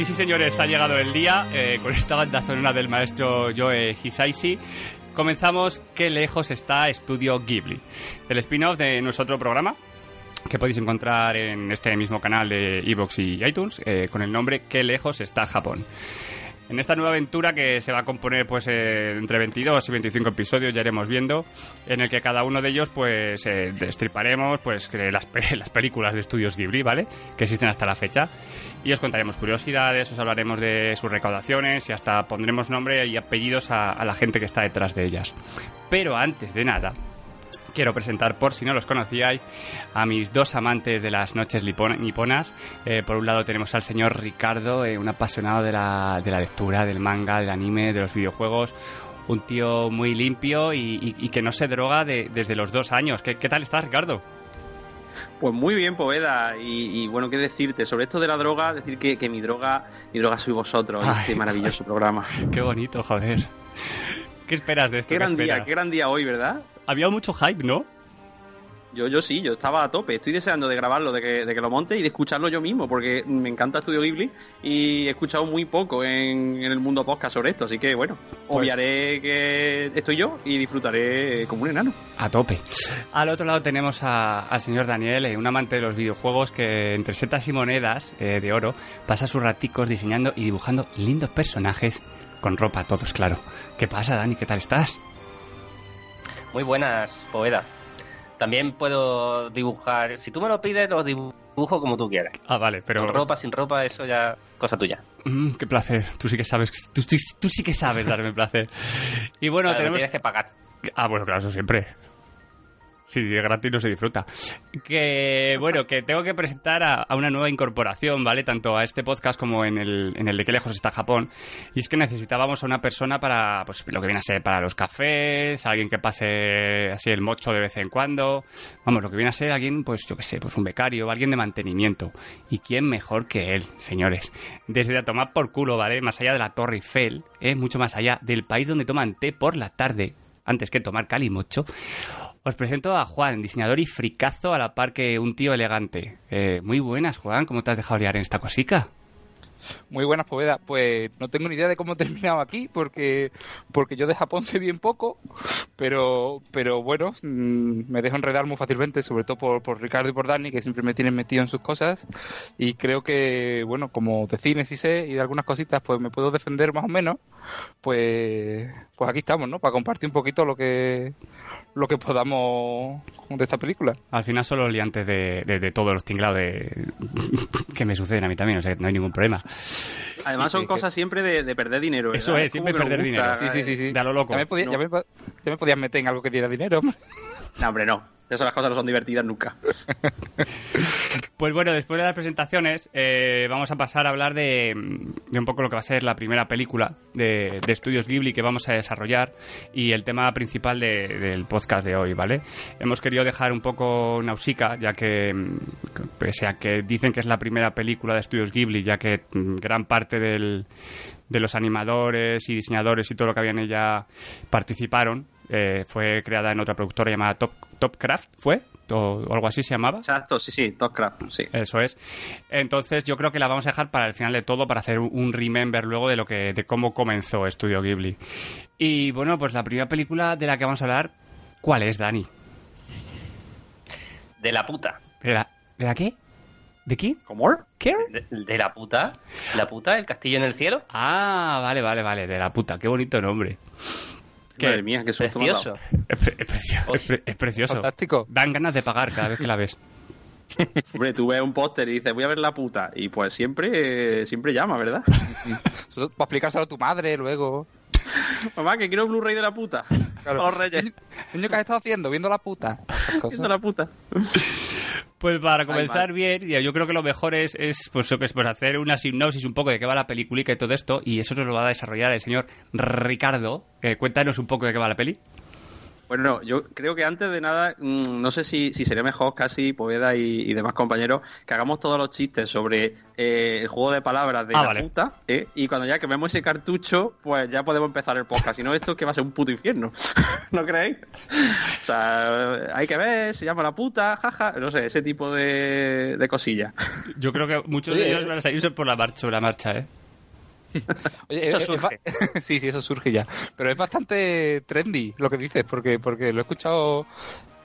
Y sí, señores, ha llegado el día eh, con esta banda sonora del maestro Joe Hisaishi. Comenzamos Qué lejos está Estudio Ghibli, el spin-off de nuestro programa que podéis encontrar en este mismo canal de Evox y iTunes eh, con el nombre Qué lejos está Japón. En esta nueva aventura que se va a componer pues eh, entre 22 y 25 episodios, ya iremos viendo, en el que cada uno de ellos pues eh, destriparemos pues las, pe- las películas de estudios Ghibli, ¿vale? Que existen hasta la fecha. Y os contaremos curiosidades, os hablaremos de sus recaudaciones y hasta pondremos nombre y apellidos a la gente que está detrás de ellas. Pero antes de nada, quiero presentar, por si no los conocíais, a mis dos amantes de las noches niponas. Eh, por un lado tenemos al señor Ricardo, eh, un apasionado de la, de la lectura, del manga, del anime, de los videojuegos. Un tío muy limpio y, y- y que no se droga de- desde los dos años. ¿Qué, qué tal estás, Ricardo? Pues muy bien, Poveda. Y, y bueno, qué decirte. Sobre esto de la droga, decir que, que mi droga mi droga sois vosotros Ay, este maravilloso programa. Qué bonito, joder. ¿Qué esperas de esto? Qué gran día, qué gran día hoy, ¿verdad? Había mucho hype, ¿no? Yo, yo sí, yo estaba a tope. Estoy deseando de grabarlo, de que, de que lo monte y de escucharlo yo mismo, porque me encanta Estudio Ghibli y he escuchado muy poco en, en el mundo podcast sobre esto. Así que bueno, Pues- obviaré que estoy yo y disfrutaré como un enano. A tope. Al otro lado tenemos a- al señor Daniel, eh, un amante de los videojuegos que entre setas y monedas eh, de oro pasa sus raticos diseñando y dibujando lindos personajes con ropa, todos claro. ¿Qué pasa, Dani? ¿Qué tal estás? Muy buenas, Poveda. También puedo dibujar, si tú me lo pides, lo dibujo como tú quieras. Ah, vale, pero... Con ropa, sin ropa, eso ya cosa tuya. Mm, qué placer. Tú sí que sabes, tú, tú- tú sí que sabes darme placer. Y bueno, Claro, tenemos... Tienes que pagar. Ah, bueno, claro, eso siempre. Si es gratis no se disfruta. Que, bueno, que tengo que presentar a, a una nueva incorporación, ¿vale? Tanto a este podcast como en el, en el de qué lejos está Japón. Y es que necesitábamos a una persona para, pues, lo que viene a ser para los cafés, alguien que pase así el mocho de vez en cuando. Vamos, lo que viene a ser alguien, pues, yo qué sé, pues un becario, alguien de mantenimiento. ¿Y quién mejor que él, señores? Desde a tomar por culo, ¿vale? Más allá de la Torre Eiffel, ¿eh? Mucho más allá del país donde toman té por la tarde, antes que tomar calimocho, os presento a Juan, diseñador y fricazo a la par que un tío elegante. Eh, muy buenas, Juan, ¿cómo te has dejado liar en esta cosica? Muy buenas, Poveda. Pues no tengo ni idea de cómo he terminado aquí, porque, porque yo de Japón sé bien poco, pero, pero bueno, mm, me dejo enredar muy fácilmente, sobre todo por, por Ricardo y por Dani, que siempre me tienen metido en sus cosas, y creo que, bueno, como de cine sí sé, y de algunas cositas, pues me puedo defender más o menos, pues, pues aquí estamos, ¿no? Para compartir un poquito lo que, lo que podamos de esta película. Al final son los liantes de, de- todos los tinglados de... que me suceden a mí también, o sea, no hay ningún problema. Además son cosas siempre de, de perder dinero. Eso ¿verdad? es, siempre que perder gusta, dinero. Sí, sí, sí, sí. De a lo loco. Ya me, podía- No. ya me po- ya me podías meter en algo que diera dinero. No, hombre, no. Esas las cosas no son divertidas nunca. Pues bueno, después de las presentaciones, eh, vamos a pasar a hablar de, un poco lo que va a ser la primera película de, de Estudios Ghibli que vamos a desarrollar y el tema principal de- del podcast de hoy, ¿vale? Hemos querido dejar un poco Nausicaa, ya que, mm, pese a que dicen que es la primera película de Estudios Ghibli, ya que mm, gran parte del, de los animadores y diseñadores y todo lo que había en ella participaron, eh, fue creada en otra productora llamada Top, Topcraft, ¿fue? O, o algo así se llamaba. Exacto, sí, sí, Topcraft, sí. Eso es. Entonces yo creo que la vamos a dejar para el final de todo, para hacer un- un remember luego de lo que, de cómo comenzó Estudio Ghibli. Y bueno, pues la primera película de la que vamos a hablar, ¿cuál es, Dani? De la puta. ¿De la, ¿de la qué? ¿De qué? ¿Cómo? ¿Qué? De, de la puta. La puta, el castillo en el cielo. Ah, vale, vale, vale, de la puta, qué bonito nombre. ¿Qué? Madre mía, qué susto Precioso. dado. Es, pre- es precio- es pre- es precioso. Fantástico. Dan ganas de pagar cada vez que la ves. Hombre, tú ves un póster y dices, voy a ver la puta. Y pues siempre, siempre llama, ¿verdad? Para explicárselo a tu madre luego. Mamá, que quiero Blu-ray de la puta. Claro. A los reyes. Niño, ¿qué has estado haciendo? Viendo la puta. Viendo la puta. Pues para comenzar mal. bien, yo creo que lo mejor es, es pues, es, pues, hacer una sinopsis un poco de qué va la peliculica y todo esto, y eso nos lo va a desarrollar el señor Ricardo. Eh, cuéntanos un poco de qué va la peli. Bueno, yo creo que antes de nada, mm, no sé si, si sería mejor casi, Poveda y, y demás compañeros, que hagamos todos los chistes sobre eh, el juego de palabras de Ah, la vale. puta, ¿eh? y cuando ya quememos ese cartucho, pues ya podemos empezar el podcast. Si no, esto es que va a ser un puto infierno. ¿No creéis? O sea, hay que ver, se llama la puta, jaja, no sé, ese tipo de, de cosillas. Yo creo que muchos de ellos van a salirse por la marcha, la marcha, ¿eh? Oye, Eso es- es surge. sí, sí, eso surge ya. Pero es bastante trendy lo que dices, porque, porque lo he escuchado,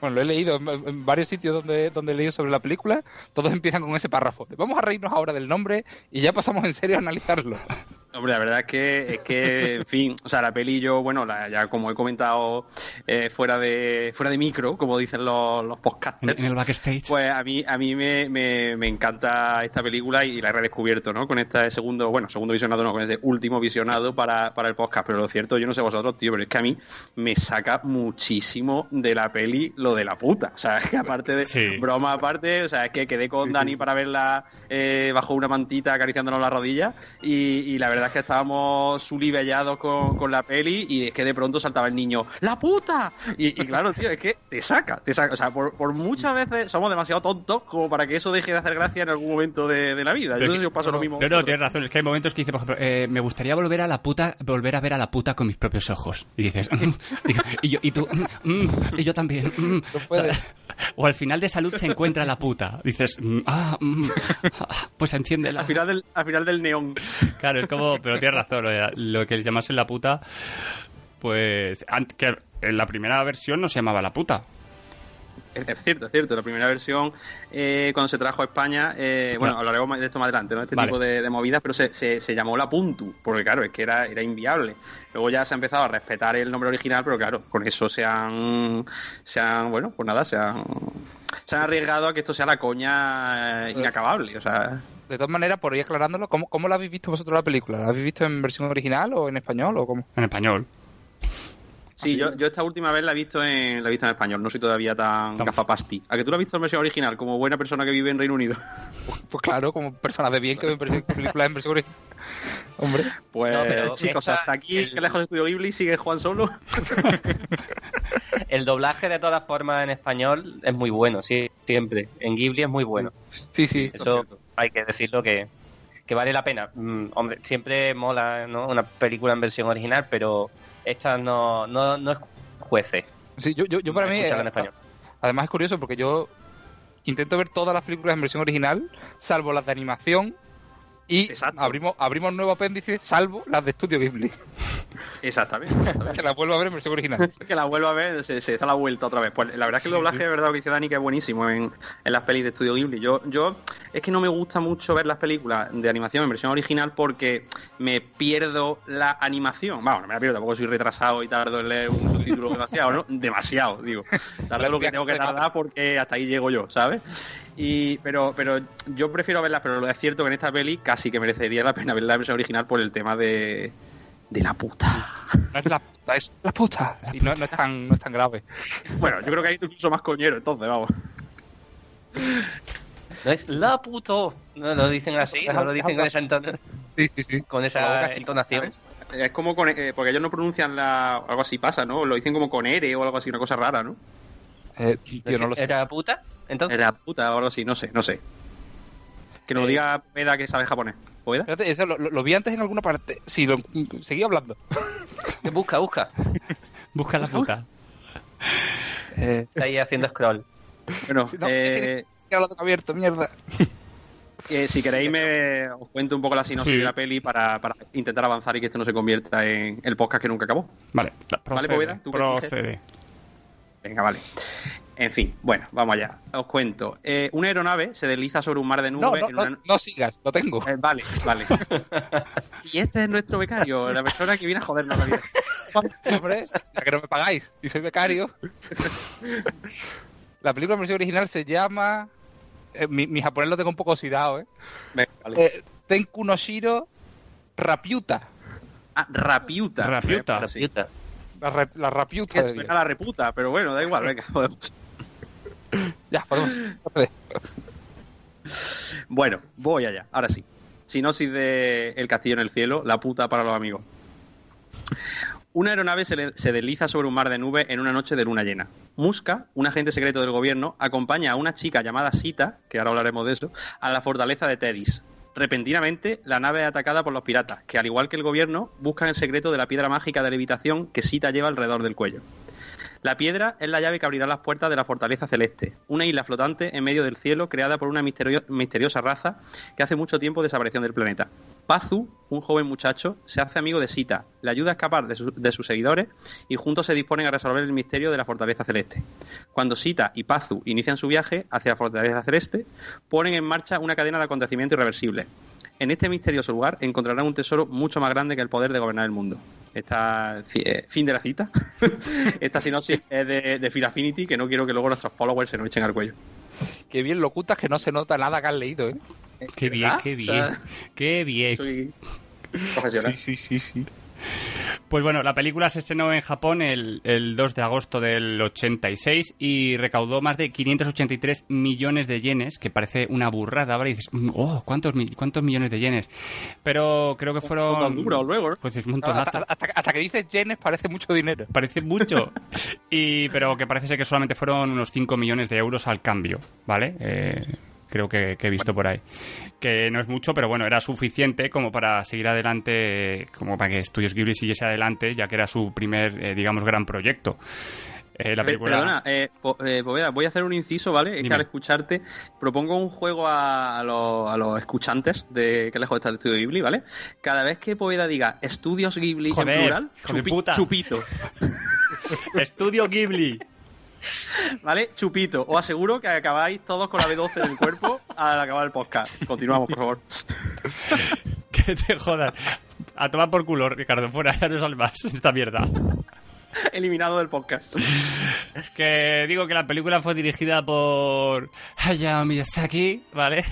bueno, lo he leído en, en varios sitios donde, donde he leído sobre la película. Todos empiezan con ese párrafo. de, Vamos a reírnos ahora del nombre y ya pasamos en serio a analizarlo. Hombre, la verdad es que, es que, en fin, o sea, la peli yo, bueno, la, ya como he comentado eh, fuera de fuera de micro, como dicen los, los En, podcasters, en el backstage. Pues a mí, a mí me, me, me encanta esta película y la he redescubierto, ¿no? Con este segundo, bueno, segundo visionado, no, con este último visionado para, para el podcast. Pero lo cierto, yo no sé vosotros, tío, pero es que a mí me saca muchísimo de la peli lo de la puta. O sea, es que aparte de Sí. broma aparte, o sea, es que quedé con Dani para verla eh, bajo una mantita acariciándonos la rodilla y, y la verdad es que estábamos sulibellados con, con la peli y es que de pronto saltaba el niño, ¡la puta! Y, y claro, tío, es que te saca, te saca. O sea, por, por muchas veces somos demasiado tontos como para que eso deje de hacer gracia en algún momento de, de la vida. Yo no sé si os pasa lo mismo. No, no, tienes razón. Es que hay momentos que dice, por ejemplo, eh, me gustaría volver a la puta, volver a ver a la puta con mis propios ojos. Y dices, "Mm", y, yo, y tú, y yo también. mm". O al final de salud se encuentra la puta. Dices, "Mm, ah, mm, ah, pues enciéndela. Al final del, al final del neón. Claro, es como, pero tienes razón, lo, que llamas la puta, pues, que en la primera versión no se llamaba la puta. Es, es cierto, es cierto. La primera versión, eh, cuando se trajo a España, eh, bueno, hablaremos de esto más adelante, ¿no? Este Vale. tipo de, de movidas, pero se, se, se llamó la Puntu, porque claro, es que era, era inviable. Luego ya se ha empezado a respetar el nombre original, pero claro, con eso se han, se han bueno, pues nada, se han, se han arriesgado a que esto sea la coña eh, inacabable, o sea... De todas maneras, por ir aclarándolo, ¿cómo, ¿cómo la habéis visto vosotros la película? ¿La habéis visto en versión original o en español o cómo? En español. Sí, yo, yo esta última vez la he visto en la he visto en español, no soy todavía tan Tan- gafapasti. ¿A que tú la has visto en versión original, como buena persona que vive en Reino Unido? Pues claro, como personas de bien que ven películas en versión original. Hombre, Pues No, pero chicos, esta- hasta aquí, el- que lejos estudio Ghibli, sigue Juan solo. El doblaje, de todas formas, en español es muy bueno, sí, siempre. En Ghibli es muy bueno. sí, sí. Eso hay que decirlo que, que vale la pena. Mm, hombre, siempre mola ¿no? una película en versión original, pero esta no, no, no es jueces. Sí, yo, yo, yo para mí, en eh, español. además es curioso porque yo intento ver todas las películas en versión original, salvo las de animación, y Exacto. abrimos, abrimos nuevo apéndice, salvo las de Estudio Ghibli, Exactamente. exactamente. que las vuelvo a ver en versión original. que la vuelva a ver, se, se da la vuelta otra vez. Pues la verdad es que el doblaje es verdad lo que dice Dani que es buenísimo en, en las pelis de Estudio Ghibli. Yo, yo es que no me gusta mucho ver las películas de animación en versión original porque me pierdo la animación. Vamos, no me la pierdo, tampoco soy retrasado y tardo en leer un subtítulo demasiado, ¿no? Demasiado, digo. Tardo lo que tengo que tardar porque hasta ahí llego yo, ¿sabes? Y, pero, pero yo prefiero verlas, pero lo es cierto que en esta peli casi que merecería la pena verla en versión original por el tema de, de la puta. No es la puta, es la puta. Y no, no es tan, no es tan grave. Bueno, yo creo que hay incluso más coñero, entonces, vamos. No es la puto. No lo dicen así, no lo dicen con esa, enton- Sí, sí, sí. con La esa entonación. Es como con, eh, porque ellos no pronuncian la, algo así pasa, ¿no? Lo dicen como con ere o algo así, una cosa rara, ¿no? Eh, tío, no lo sé. ¿Era puta? Entonces, Era puta o algo así, no sé, no sé. Que nos Eh. diga Peda que sabe japonés. ¿Pueda? Espérate, eso lo, lo- lo vi antes en alguna parte. Sí, lo, seguí hablando. busca, busca. Busca la puta. Eh, Está ahí haciendo scroll. Bueno, No, eh, ya lo tengo abierto, mierda. eh, si queréis me os cuento un poco la sinopsis Sí. de la peli para, para intentar avanzar y que esto no se convierta en el podcast que nunca acabó. Vale, Vale, procede. Poveda, ¿tú qué procede. Venga, vale. En fin, bueno, vamos allá. Os cuento. Eh, una aeronave se desliza sobre un mar de nubes. no, en no, una- no sigas, lo tengo. Eh, vale, vale. y este es nuestro becario, la persona que viene a jodernos la vida. Hombre, ya que no me pagáis y soy becario. La película en versión original se llama. eh, mi, mi japonés lo tengo un poco oxidado, ¿eh? Venga, vale. eh Tenku no Shiro Rapiuta. Ah, rapiuta. Rapiuta. Puta. La, re- la Rapiuta. Que de suena Dios. a la reputa, pero bueno, da igual, venga, podemos. Ya, podemos. Bueno, voy allá, ahora sí. Sinopsis de El castillo en el cielo, la puta para los amigos. Una aeronave se, le- se desliza sobre un mar de nubes en una noche de luna llena. Muska, un agente secreto del gobierno, acompaña a una chica llamada Sita, que ahora hablaremos de eso, a la fortaleza de Tedis. Repentinamente, la nave es atacada por los piratas, que al igual que el gobierno, buscan el secreto de la piedra mágica de levitación que Sita lleva alrededor del cuello. La piedra es la llave que abrirá las puertas de la fortaleza celeste, una isla flotante en medio del cielo creada por una misterio- misteriosa raza que hace mucho tiempo desapareció del planeta. Pazu, un joven muchacho, se hace amigo de Sita, le ayuda a escapar de, su- de sus seguidores y juntos se disponen a resolver el misterio de la fortaleza celeste. Cuando Sita y Pazu inician su viaje hacia la fortaleza celeste, ponen en marcha una cadena de acontecimientos irreversibles. En este misterioso lugar encontrarán un tesoro mucho más grande que el poder de gobernar el mundo. Esta, eh, fin de la cita. Esta sinopsis es de, de Phil Affinity, que no quiero que luego nuestros followers se nos echen al cuello. Qué bien lo cutas que no se nota nada que has leído, ¿eh? Qué bien, qué O bien. sea, Qué bien. Soy profesional. sí, sí, sí. Pues bueno, la película se estrenó en Japón el, el 2 de agosto del 86 y recaudó más de 583 millones de yenes, que parece una burrada. Ahora dices, mm, oh, ¿cuántos, cuántos millones de yenes? Pero creo que fueron... duro, luego, ¿eh? Pues es un Hasta, montonazo. hasta- hasta que dices yenes parece mucho dinero. Parece mucho. Y, pero que parece ser que solamente fueron unos 5 millones de euros al cambio, ¿vale? Eh, creo que, que he visto por ahí. Que no es mucho, pero bueno, era suficiente como para seguir adelante, como para que Studios Ghibli siguiese adelante, ya que era su primer, eh, digamos, gran proyecto. Eh, la Pe- película... Perdona, eh, eh, Poveda, voy a hacer un inciso, ¿vale? Es Dime. que al escucharte propongo un juego a, a los, a los escuchantes de que lejos está el estudio Ghibli, ¿vale? Cada vez que Poveda diga estudios Ghibli Joder, en plural, chupi- puta. chupito, Estudio Ghibli. ¿Vale? Chupito. Os aseguro que acabáis todos con la B12 en el cuerpo al acabar el podcast. Continuamos, por favor. que te jodas. A tomar por culo, Ricardo, fuera, ya no sale más esta mierda. Eliminado del podcast. Que digo que la película fue dirigida por Hayao Miyazaki, ¿vale?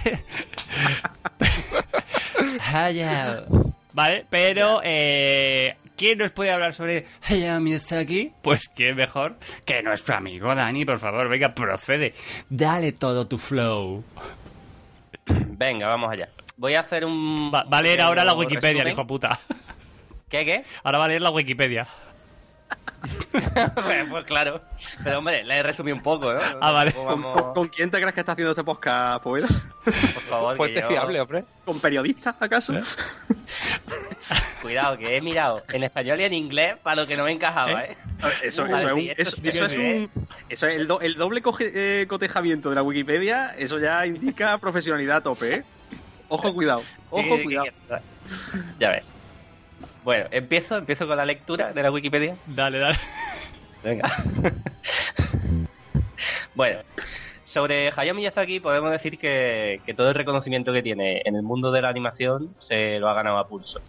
Hayao. ¿Vale? Pero, eh, ¿quién nos puede hablar sobre Hayao Miyazaki? Pues quién mejor que nuestro amigo Dani, por favor, venga, procede. Dale todo tu flow. Venga, vamos allá. Voy a hacer un. Va, va a leer ahora la Wikipedia, resumen. hijo puta. ¿Qué, qué? Ahora va a leer la Wikipedia. pues claro. Pero hombre, le he resumido un poco, ¿no? Ah, vale. ¿Con, vamos- con- con quién te crees que está haciendo este podcast, Poveda? Por favor, que Fuente yo- fiable, hombre. ¿Con periodistas, acaso? ¿Eh? Cuidado, que he mirado en español y en inglés para lo que no me encajaba, ¿eh? Eso, Vale, eso es un, eso, es un- eso es el, do- el doble coge- eh, cotejamiento de la Wikipedia, eso ya indica profesionalidad a tope, ¿eh? Ojo, cuidado, ojo, cuidado. Ya ves. Bueno, empiezo, empiezo con la lectura de la Wikipedia. Dale, dale. Venga. bueno, sobre Hayao Miyazaki podemos decir que, que todo el reconocimiento que tiene en el mundo de la animación se lo ha ganado a pulso.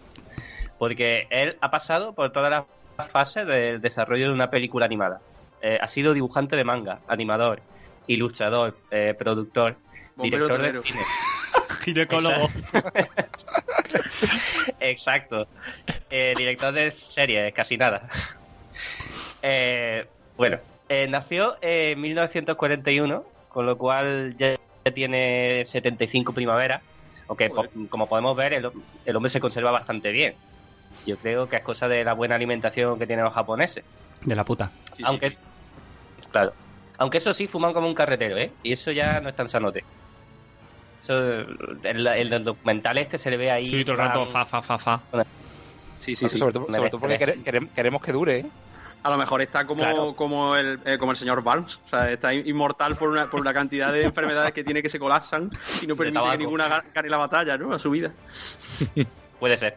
Porque él ha pasado por todas las fases del desarrollo de una película animada. Eh, ha sido dibujante de manga, animador, ilustrador, eh, productor, Bombero director de cine. Ginecólogo. Exacto. Eh, director de series, casi nada. Eh, bueno, eh, nació en 1941, con lo cual ya tiene 75 primaveras. Aunque, po- como podemos ver, el, el hombre se conserva bastante bien. Yo creo que es cosa de la buena alimentación que tienen los japoneses. De la puta. Sí, aunque, sí. claro. Aunque eso sí, fuman como un carretero, ¿eh? Y eso ya no es tan sanote. El, el documental este se le ve ahí. Sí, todo el rato, fa, fa, fa, fa. Sí, sí, sí. sobre todo, sobre todo porque quere- querem- queremos que dure, ¿eh? A lo mejor está como, Claro. como, el, eh, como el señor Barnes. O sea, está inmortal por una, por una cantidad de enfermedades que tiene que se colapsan y no permite que ninguna ga- gane la batalla, ¿no? A su vida. Puede ser.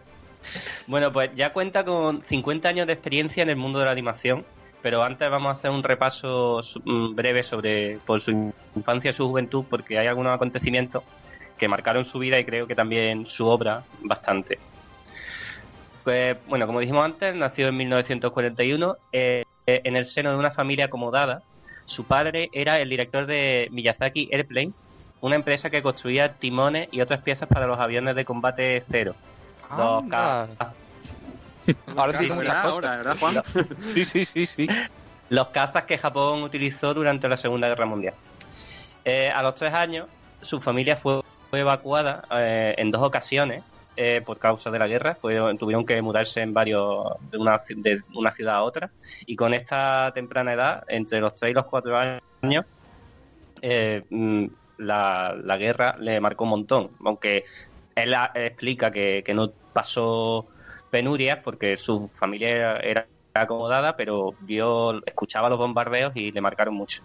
Bueno, pues ya cuenta con 50 años de experiencia en el mundo de la animación, pero antes vamos a hacer un repaso mm, breve sobre por su infancia y su juventud, porque hay algunos acontecimientos que marcaron su vida y creo que también su obra bastante. Pues, bueno, como dijimos antes, nació en 1941 eh, eh, en el seno de una familia acomodada. Su padre era el director de Miyazaki Airplane, una empresa que construía timones y otras piezas para los aviones de combate cero. Anda. ca- Ahora entiendo muchas cosas. Ahora, ¿verdad, Juan? Sí, sí, sí, sí. los cazas que Japón utilizó durante la Segunda Guerra Mundial. Eh, a los tres años, su familia fue, fue evacuada eh, en dos ocasiones eh, por causa de la guerra, tuvieron que mudarse en varios de una, de una ciudad a otra y con esta temprana edad, entre los 3 y los 4 años, eh, mm, la, la guerra le marcó un montón, aunque él a- explica que, que no pasó penurias porque su familia era, acomodada, pero vio, escuchaba los bombardeos y le marcaron mucho.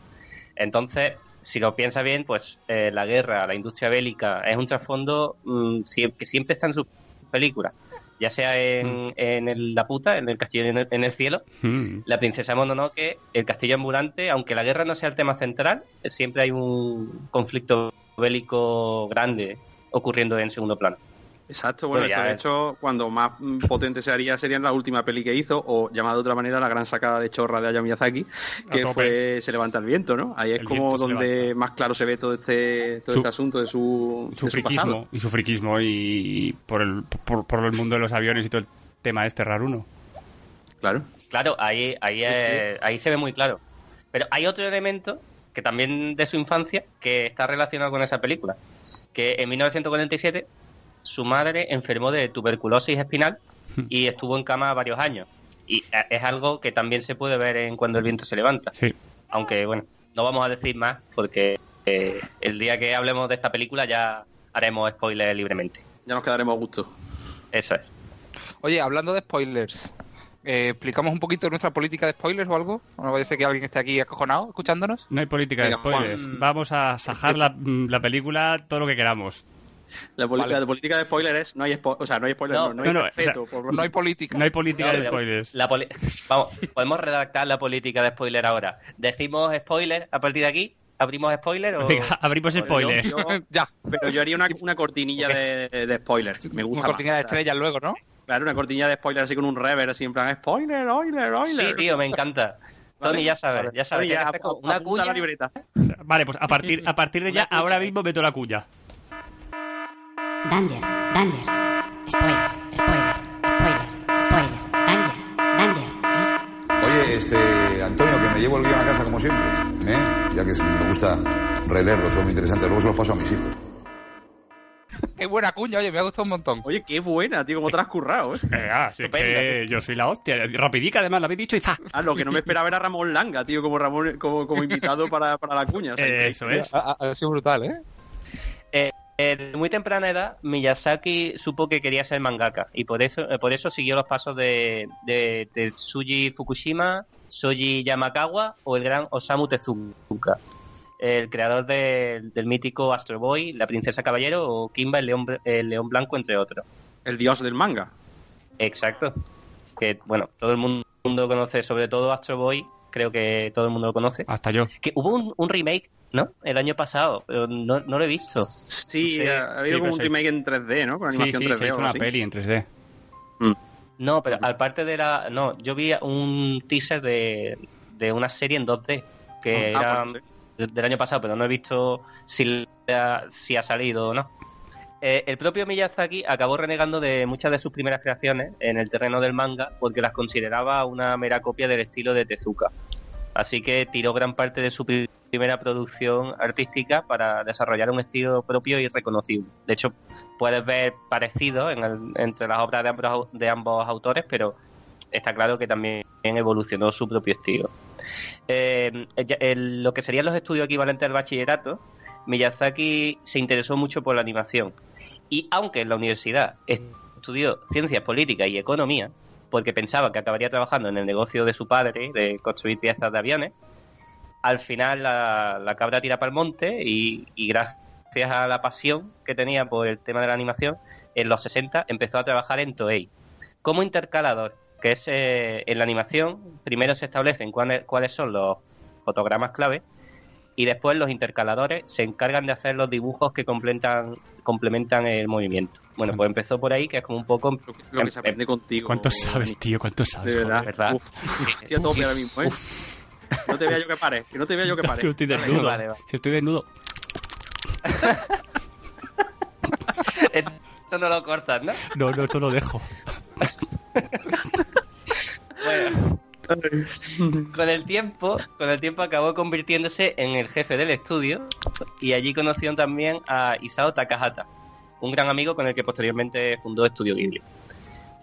Entonces, si lo piensa bien, pues eh, la guerra, la industria bélica, es un trasfondo mm, siem- que siempre está en sus películas, ya sea en, en el- La puta, en el castillo en el, en el cielo, Mm. la princesa Mononoke, el castillo ambulante, aunque la guerra no sea el tema central, siempre hay un conflicto bélico grande ocurriendo en segundo plano. Exacto, bueno, esto de hecho, cuando más potente sería sería en la última peli que hizo, o llamada de otra manera, la gran sacada de chorra de Hayao Miyazaki, que fue Se levanta el viento, ¿no? Ahí es El como se donde más claro se ve todo este, todo Su- este asunto de su, Su de friquismo, pasado. y su friquismo y por el, por, por el mundo de los aviones y todo el tema este raruno. Claro. Claro, ahí, ahí, es- ahí se ve muy claro. Pero hay otro elemento que también de su infancia que está relacionado con esa película. Que en 1947 su madre enfermó de tuberculosis espinal y estuvo en cama varios años. Y eh, es algo que también se puede ver en Cuando el viento se levanta. Sí. Aunque, bueno, no vamos a decir más porque eh, el día que hablemos de esta película ya haremos spoilers libremente. Ya nos quedaremos a gusto. Eso es. Oye, hablando de spoilers, eh, ¿explicamos un poquito nuestra política de spoilers o algo? No vaya a ser que alguien esté aquí acojonado escuchándonos. No hay política Venga, de spoilers. Juan. Vamos a sajar la, la película todo lo que queramos. La, Vale. política de spoiler es, no hay spo- o sea, no hay spoiler, No, no, no hay no, no, respeto o por- No hay política. No hay política No, de spoilers. la poli- Vamos, podemos redactar la política de spoiler ahora. ¿Decimos spoiler a partir de aquí? ¿Abrimos spoiler o...? Venga, abrimos spoiler. yo- ya. pero yo haría una, una cortinilla de, de spoiler. Me gusta Una cortina más. de estrellas luego, ¿no? Claro, una cortinilla de spoiler así con un rever, así en plan spoiler, spoiler, spoiler. Sí, tío, me encanta. Tony, ya sabes, ya sabes. Oye, como una cuña. la libreta. Vale, pues a partir, a partir de ya, ahora mismo meto la cuña. Danger, danger. Spoiler, spoiler, spoiler, spoiler. Danger, danger. ¿eh? Oye, este, Antonio, que me llevo el guion a casa como siempre, ¿eh? Ya que sí, me gusta releerlos, son muy interesantes. Luego se los paso a mis hijos. Qué buena cuña, oye, me ha gustado un montón. Oye, qué buena, tío, cómo te la has currado, ¿eh? Eh, ah, es Estupenda. que yo soy la hostia. Rapidica, además, lo habéis dicho y ¡fa! Ah, lo que no me esperaba era Ramón Langa, tío, como Ramón, como, como invitado para, para la cuña. o sea, Eh, eso es. Ha, ha- ha sido brutal, ¿eh? Eh, eh, de muy temprana edad, Miyazaki supo que quería ser mangaka y por eso, eh, por eso siguió los pasos de, de, de Tsuji Fukushima, Soji Yamakawa o el gran Osamu Tezuka, el creador del- del mítico Astro Boy, La Princesa Caballero o Kimba, el León, el León Blanco, entre otros. El dios del manga. Exacto. Que, bueno, todo el mundo conoce, sobre todo Astro Boy, creo que todo el mundo lo conoce. Hasta yo. Que hubo un, un remake, ¿no? El año pasado, pero no, no lo he visto. Sí, Sí, ha habido sí, como un remake en 3D, ¿no? Con Sí, animación sí, 3D se hizo una así. peli en 3D. No, pero aparte de la... No, yo vi un teaser de, de una serie en 2D que Ah, era pues, sí. de- del año pasado, pero no he visto si, la- si ha salido o no. Eh, el propio Miyazaki acabó renegando de muchas de sus primeras creaciones en el terreno del manga porque las consideraba una mera copia del estilo de Tezuka. Así que tiró gran parte de su pri- primera producción artística para desarrollar un estilo propio y reconocible. De hecho, puedes ver parecidos en el- entre las obras de ambos, de ambos autores, pero está claro que también evolucionó su propio estilo. Eh, lo que serían los estudios equivalentes al bachillerato, Miyazaki se interesó mucho por la animación. Y aunque en la universidad estudió ciencias políticas y economía, porque pensaba que acabaría trabajando en el negocio de su padre, de construir piezas de aviones, al final la, cabra tira para el monte y, y gracias a la pasión que tenía por el tema de la animación, en los 60 empezó a trabajar en Toei. Como intercalador, que es eh, en la animación, primero se establecen cuáles, cuáles son los fotogramas clave y después los intercaladores se encargan de hacer los dibujos que complementan, complementan el movimiento. Bueno, pues empezó por ahí, que es como un poco... Lo que, lo que se aprende contigo. ¿Cuánto sabes, tío? ¿Cuánto sabes? De verdad. joder? ¿verdad? Uf, estoy a tope ahora mismo, ¿eh? No te vea yo que pare, que no te vea yo que pare. Estoy desnudo. Vale, vale. Si estoy desnudo. Esto no lo cortas, ¿no? No, no, esto lo dejo. Bueno, con el tiempo, con el tiempo acabó convirtiéndose en el jefe del estudio y allí conoció también a Isao Takahata, un gran amigo con el que posteriormente fundó Estudio Ghibli.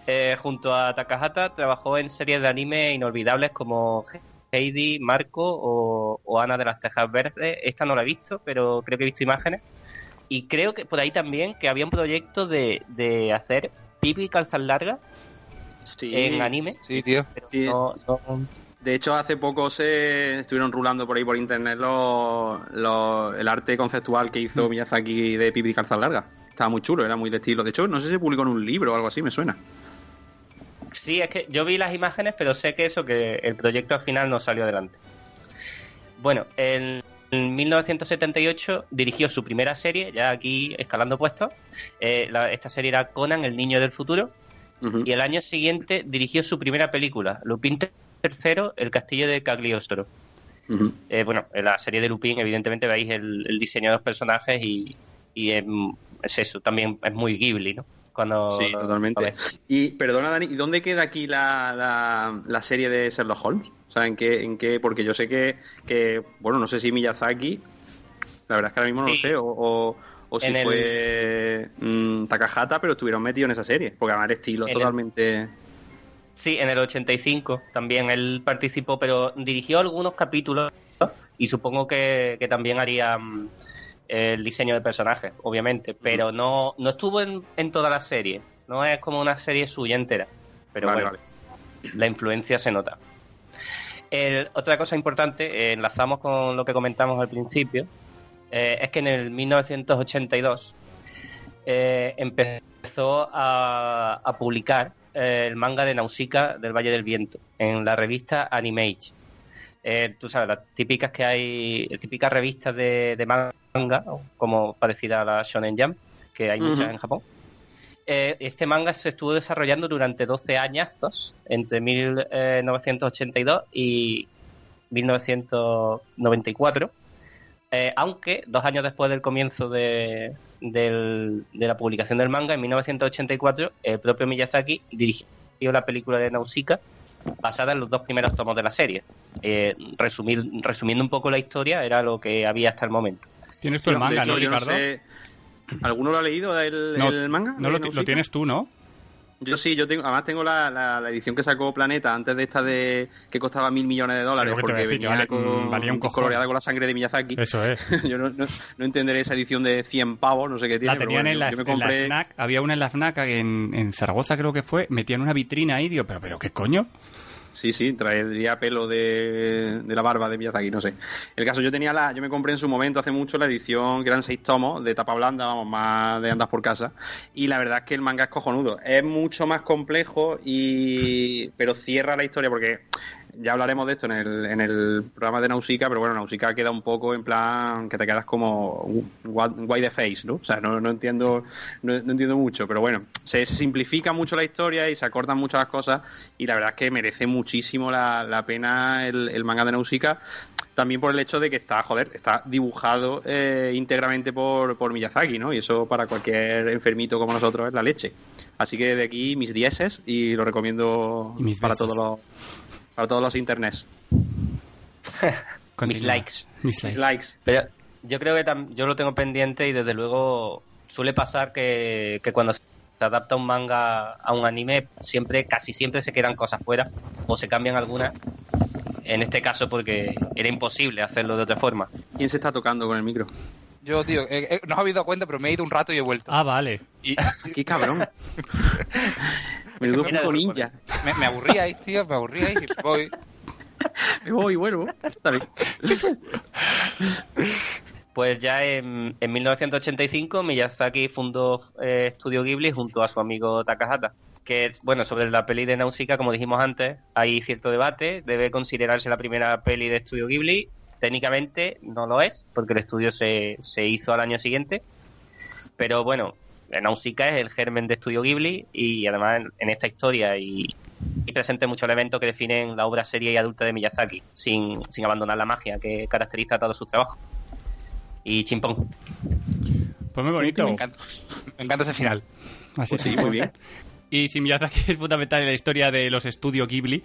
Eh, junto a Takahata trabajó en series de anime inolvidables como Heidi, Marco o, Ana de las Tejas Verdes. Esta no la he visto, pero creo que he visto imágenes. Y creo que por ahí también que había un proyecto de, de hacer pipi calzas largas Sí. en anime. Sí, tío. Pero Sí. no, no- De hecho, hace poco se estuvieron rulando por ahí por internet los, los- el arte conceptual que hizo Miyazaki de Pipi y Calzas Largas. Estaba muy chulo, era muy de estilo. De hecho, no sé si se publicó en un libro o algo así, me suena. Sí, es que yo vi las imágenes, pero sé que eso, que el proyecto al final no salió adelante. Bueno, en, en 1978 dirigió su primera serie, ya aquí escalando puestos. Eh, la- esta serie era Conan, el niño del futuro. Y el año siguiente dirigió su primera película, Lupin III, El castillo de Cagliostro. Ujú. Eh, bueno, en la serie de Lupin, evidentemente veis el, el diseño de los personajes y, y es, es eso, también es muy Ghibli, ¿no? Cuando Sí, totalmente. Y perdona, Dani, ¿y dónde queda aquí la, la, la serie de Sherlock Holmes? O sea, ¿en qué, en qué? Porque yo sé que, que, bueno, no sé si Miyazaki, la verdad es que ahora mismo no Sí. lo sé, o, o, o si el- fue mm, Takahata, pero estuvieron metidos en esa serie, porque además el estilo En el- totalmente... Sí, en el 85 también él participó, pero dirigió algunos capítulos y supongo que, que también haría mm, el diseño de personajes, obviamente, pero no, no estuvo en, en toda la serie, no es como una serie suya entera, pero Vale, bueno, la influencia se nota. El- otra cosa importante, eh, enlazamos con lo que comentamos al principio, eh, es que en el 1982 eh, empezó a, a publicar eh, el manga de Nausicaa del Valle del Viento en la revista Animage. Eh, tú sabes, las típicas que hay, típicas revistas de, de manga, como parecida a la Shonen Jump, que hay muchas en Japón. Este manga se estuvo desarrollando durante 12 años, entre 1982 y 1994. Eh, aunque dos años después del comienzo de, del- de la publicación del manga, en 1984, el propio Miyazaki dirigió la película de Nausicaa basada en los dos primeros tomos de la serie. Eh, resumir, resumiendo un poco la historia, era lo que había hasta el momento. Tienes tú el manga, hecho, ¿no, Ricardo? sé- ¿Alguno lo ha leído el, No, el manga? no lo, lo tienes tú, ¿no? Yo sí, yo tengo, además tengo la, la, la edición que sacó Planeta antes de esta de que costaba mil millones de dólares porque decir venía vale- con, mm, valía un coloreada con la sangre de Miyazaki. Eso es. yo no, no, no entenderé esa edición de 100 pavos, no sé qué tiene. La tenían bueno, en, la, yo me en la compré... FNAC, había una en la FNAC en, en Zaragoza creo que fue, metían una vitrina ahí, digo, pero, pero ¿qué coño? Sí, sí, traería pelo de, de la barba de Miyazaki, no sé. El caso, yo tenía la, yo me compré en su momento hace mucho la edición que eran seis tomos de tapa blanda, vamos, más de andas por casa. Y la verdad es que el manga es cojonudo. Es mucho más complejo y pero cierra la historia porque ya hablaremos de esto en el, en el programa de Nausicaa, pero bueno, Nausicaa queda un poco en plan que te quedas como what- why the face, ¿no? O sea, no, no entiendo no, no entiendo mucho, pero bueno, se, se simplifica mucho la historia y se acortan muchas cosas y la verdad es que merece muchísimo la, la pena el, el manga de Nausicaa también por el hecho de que está, joder, está dibujado eh, íntegramente por, por Miyazaki, ¿no? Y eso para cualquier enfermito como nosotros es la leche. Así que de aquí mis dieces y lo recomiendo Y mis para besos. todos los para todos los internets. Mis likes. Mis likes. Mis likes. Pero yo creo que yo lo tengo pendiente y desde luego suele pasar que, que cuando se adapta un manga a un anime, siempre, casi siempre se quedan cosas fuera o se cambian algunas. En este caso porque era imposible hacerlo de otra forma. ¿Quién se está tocando con el micro? Yo, tío, eh, eh, no os habéis dado cuenta, pero me he ido un rato y he vuelto. Ah, vale. Y ¡Qué cabrón! Menudo ninja. Me, me aburríais, tío, me aburríais y voy. Me voy y vuelvo. Está bien. Pues ya en, en 1985 Miyazaki fundó eh, Estudio Ghibli junto a su amigo Takahata. Que es, bueno, sobre la peli de Nausicaa, como dijimos antes, hay cierto debate. Debe considerarse la primera peli de Estudio Ghibli. Técnicamente no lo es, porque el estudio se, se hizo al año siguiente. Pero bueno, Nausicaa es el germen de Estudio Ghibli y además en, en esta historia y, y presente muchos elementos que definen la obra seria y adulta de Miyazaki, sin, sin abandonar la magia que caracteriza todos sus trabajos. Y chimpón. Pues muy bonito. Me encanta, me encanta ese final. Así Pues sí, muy bien. Y si Miyazaki es fundamental en la historia de los estudios Ghibli,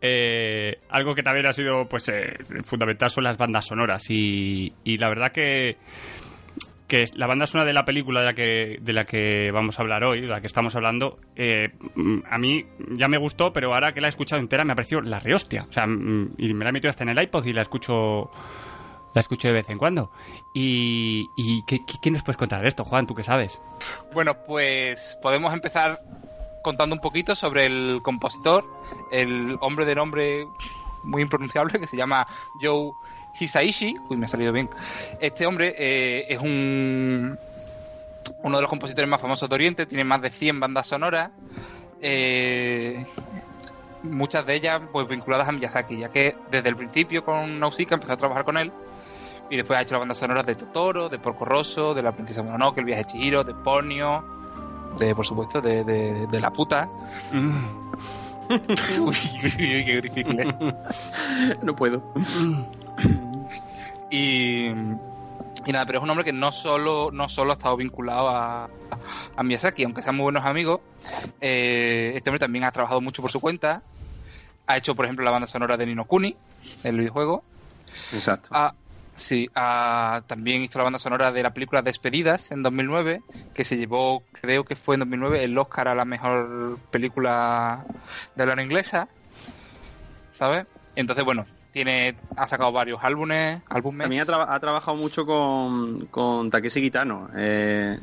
eh, algo que también ha sido pues eh, fundamental son las bandas sonoras. Y, y la verdad que, que la banda sonora de la película de la que, de la que vamos a hablar hoy, de la que estamos hablando, eh, mm, a mí ya me gustó, pero ahora que la he escuchado entera me ha parecido la rehostia. O sea, mm, y me la he metido hasta en el iPod y la escucho la escucho de vez en cuando. ¿Y, y ¿qué, qué- qué nos puedes contar de esto, Juan? ¿Tú qué sabes? Bueno, pues podemos empezar contando un poquito sobre el compositor, el hombre de nombre muy impronunciable que se llama Joe Hisaishi. Uy, me ha salido bien. Este hombre eh, es un uno de los compositores más famosos de Oriente, tiene más de 100 bandas sonoras. eh, muchas de ellas pues vinculadas a Miyazaki, ya que desde el principio con Nausicaa empezó a trabajar con él y después ha hecho las bandas sonoras de Totoro, de Porco Rosso, de La Princesa Mononoke, El Viaje de Chihiro, de Ponyo, de, por supuesto, de, de- de La Puta. Mm. uy, uy, uy, qué difícil, ¿eh? No puedo. Y, y nada, pero es un hombre que no solo, no solo ha estado vinculado a, a Miyazaki, aunque sean muy buenos amigos, eh, este hombre también ha trabajado mucho por su cuenta. Ha hecho, por ejemplo, la banda sonora de Nino Kuni, el videojuego. Exacto. Sí, también hizo la banda sonora de la película Despedidas en 2009, que se llevó, creo que fue en 2009, el Oscar a la mejor película de habla inglesa, ¿sabes? Entonces, bueno, tiene, ha sacado varios álbumes, álbumes. También ha, traba- ha trabajado mucho con, con Takeshi Kitano. Eh,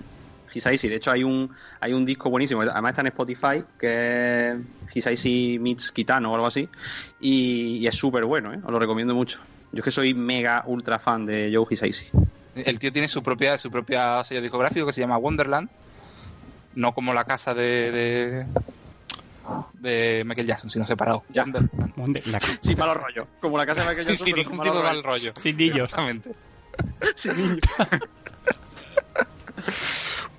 Hisaishi. De hecho, hay un hay un disco buenísimo. Además está en Spotify, que es Hisaishi Meets Kitano o algo así. Y, y es súper bueno, ¿eh? Os lo recomiendo mucho. Yo es que soy mega ultra fan de Joe Hisaishi. El tío tiene su propia, su propia sello discográfico que se llama Wonderland, no como la casa de, de, de Michael Jackson, sino separado. Ya. La- Sin malos rollos. Como la casa de Michael Jackson, sí, pero ningún sin tipo de mal rollo. Sin niños. Exactamente. Sin niños.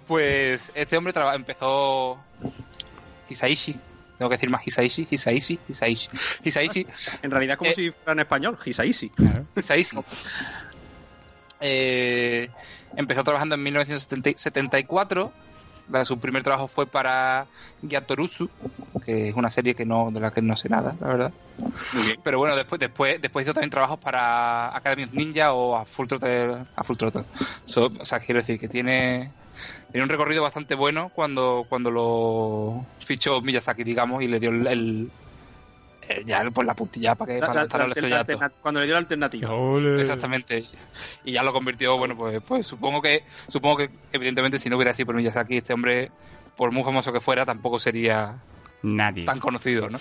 Pues este hombre traba- empezó Hisaishi. Tengo que decir más Hisaishi, Hisaishi, Hisaishi. Hisaishi, En realidad como Eh. si fuera en español. Hisaishi. Claro. Hisaishi. Eh, empezó trabajando en 1974. Su primer trabajo fue para Gyatorusu, que es una serie que no, de la que no sé nada, la verdad. Muy bien. Pero bueno, después, después, después hizo también trabajos para Academy of Ninja o a Full Throttle. A Full Throttle. So- o sea, quiero decir que tiene, tiene un recorrido bastante bueno cuando, cuando lo fichó Miyazaki, digamos, y le dio el- el- ya pues la puntilla para que La- para la- la- Cuando le dio la alternativa. Exactamente. Y ya lo convirtió, bueno, pues, pues supongo que, supongo que evidentemente si no hubiera sido por Miyazaki, este hombre, por muy famoso que fuera, tampoco sería Nadie. tan conocido, ¿no?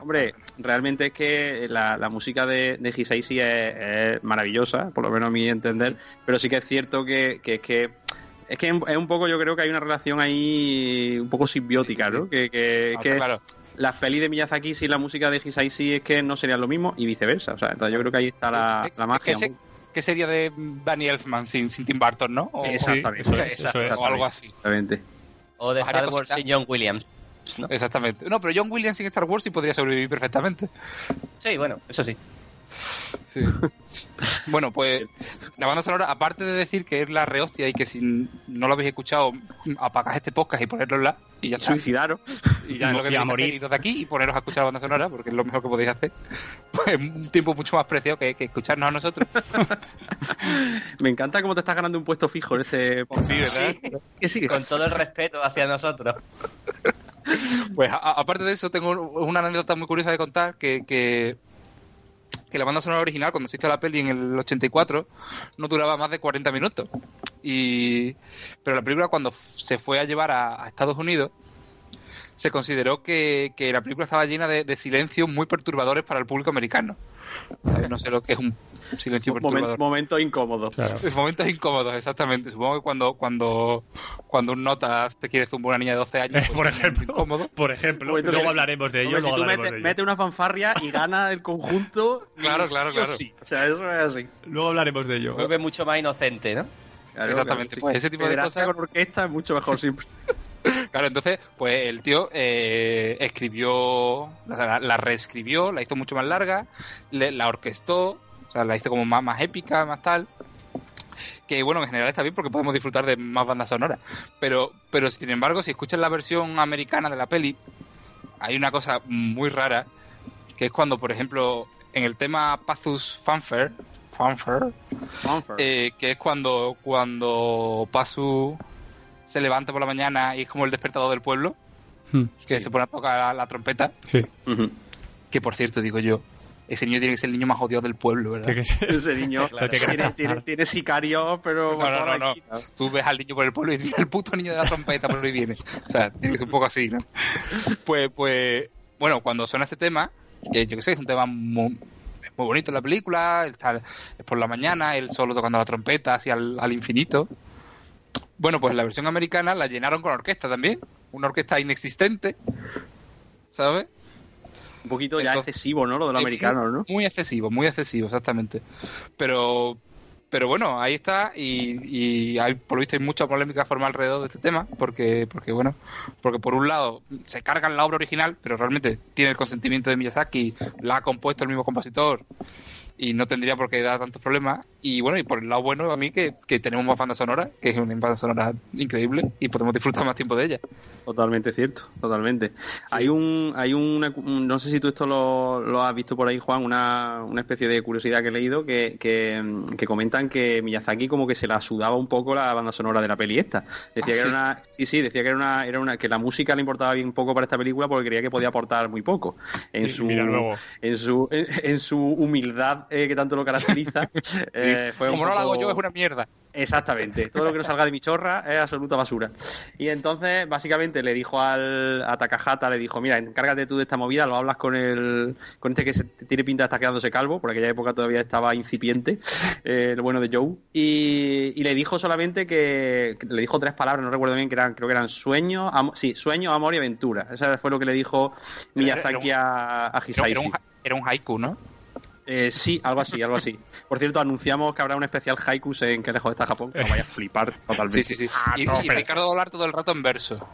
Hombre, realmente es que la, la música de, de Hisaishi es, es maravillosa, por lo menos a mi entender, pero sí que es cierto que, que es que es que es un poco, yo creo que hay una relación ahí un poco simbiótica, ¿no? Que, que, Ah, que claro. Las pelis de Miyazaki sin la música de Hisaishi es que no serían lo mismo y viceversa, o sea, entonces yo creo que ahí está la, Es- la es magia. que se- ¿Qué sería de Danny Elfman sin, sin Tim Burton, no? O, Exactamente. Sí, eso es, eso es. o algo así. Exactamente. O de Star Wars sin John Williams. ¿no? Exactamente. No, pero John Williams sin Star Wars sí podría sobrevivir perfectamente. Sí, bueno, eso sí. Sí. bueno, pues la banda sonora, aparte de decir que es la rehostia y que si no lo habéis escuchado, apagáis este podcast y ponerlo en la y ya está. Suicidaros. Y ya es lo que a morir. de aquí y poneros a escuchar la banda sonora, porque es lo mejor que podéis hacer. Pues un tiempo mucho más preciado que, que escucharnos a nosotros. Me encanta cómo te estás ganando un puesto fijo en este podcast. Sí, ¿verdad? Sí, que- Con todo el respeto hacia nosotros. Pues a- aparte de eso, tengo una anécdota muy curiosa de contar que, que, que la banda sonora original, cuando se hizo la peli en el 84, no duraba más de 40 minutos. Y, pero la película, cuando se fue a llevar a, a Estados Unidos, se consideró que, que la película estaba llena de, de silencios muy perturbadores para el público americano. ¿Sabes? No sé lo que es un silencio perturbador. momento incómodo. Claro. Es momentos incómodos, exactamente. Supongo que cuando cuando cuando un nota te quiere zumbar una niña de 12 años, Eh, pues, por ejemplo. incómodo. Por ejemplo. Luego que- hablaremos de ello. Si luego tú hablaremos metes, de ello. metes una fanfarria y gana el conjunto. Claro, sí claro, o claro. sí. O sea, eso es así. Luego hablaremos de ello. Vuelve mucho más inocente, ¿no? Claro, Exactamente, claro, pues ese tipo de cosas- con orquesta es mucho mejor siempre. Claro, entonces, pues el tío eh, escribió, la, la reescribió, la hizo mucho más larga, le- la orquestó, o sea, la hizo como más, más épica, más tal. Que bueno, en general está bien porque podemos disfrutar de más bandas sonoras. Pero, pero sin embargo, si escuchas la versión americana de la peli, hay una cosa muy rara, que es cuando, por ejemplo, en el tema Pathus Fanfare, Fanfare, eh, que es cuando, cuando Pasu se levanta por la mañana y es como el despertador del pueblo, Hmm. que se pone a tocar la, la trompeta, Sí. Que por cierto, digo yo, ese niño tiene que ser el niño más odiado del pueblo, ¿verdad? Tiene que ser- Ese niño tiene sicarios, pero No, no, no. Tú ves al niño por el pueblo y dices, el puto niño de la trompeta por ahí viene. O sea, tiene que ser un poco así, ¿no? Pues, pues, bueno, cuando suena ese tema, que yo que sé, es un tema muy, muy bonito en la película, está, es por la mañana, él solo tocando la trompeta así al, al infinito. Bueno, pues la versión americana la llenaron con orquesta también, una orquesta inexistente, ¿sabes? Un poquito ya Entonces- excesivo, ¿no? Lo de los Es americanos, ¿no? Muy excesivo, muy excesivo, exactamente. Pero, pero bueno, ahí está y, y hay, por lo visto hay mucha polémica formal alrededor de este tema, porque, porque bueno, porque por un lado se cargan la obra original, pero realmente tiene el consentimiento de Miyazaki, la ha compuesto el mismo compositor y no tendría por qué dar tantos problemas. Y bueno, y por el lado bueno a mí que, que tenemos más banda sonora, que es una banda sonora increíble y podemos disfrutar más tiempo de ella. Totalmente cierto, totalmente. Hay un, hay una, un- no sé si tú esto lo, lo has visto por ahí, Juan, una, una especie de curiosidad que he leído que, que, que comentan que Miyazaki como que se la sudaba un poco la banda sonora de la peli esta. Decía Ah, que era ¿sí? una, sí, sí, decía que era una, era una, que la música le importaba bien poco para esta película porque creía que podía aportar muy poco. En su, en su, en, en su humildad eh, que tanto lo caracteriza. eh, fue Como no lo hago yo, es una mierda. Exactamente, todo lo que no salga de mi chorra es absoluta basura. Y entonces, básicamente, le dijo al, a Takahata, le dijo, mira, encárgate tú de esta movida, lo hablas con el con este que se, tiene pinta de estar quedándose calvo, por aquella época todavía estaba incipiente, eh, el bueno de Joe, y, y le dijo solamente que, que le dijo tres palabras, no recuerdo bien, que eran, creo que eran sueño, amo- sí, sueño, amor y aventura. Eso fue lo que le dijo Miyazaki a, a Hisaishi. era un haiku, ¿no? Eh, sí, algo así, algo así. Por cierto, anunciamos que habrá un especial haikus en que lejos está Japón, que vaya a flipar totalmente. Sí, sí, sí. Ah, Y, no, y pero- Ricardo Dolar todo el rato en verso.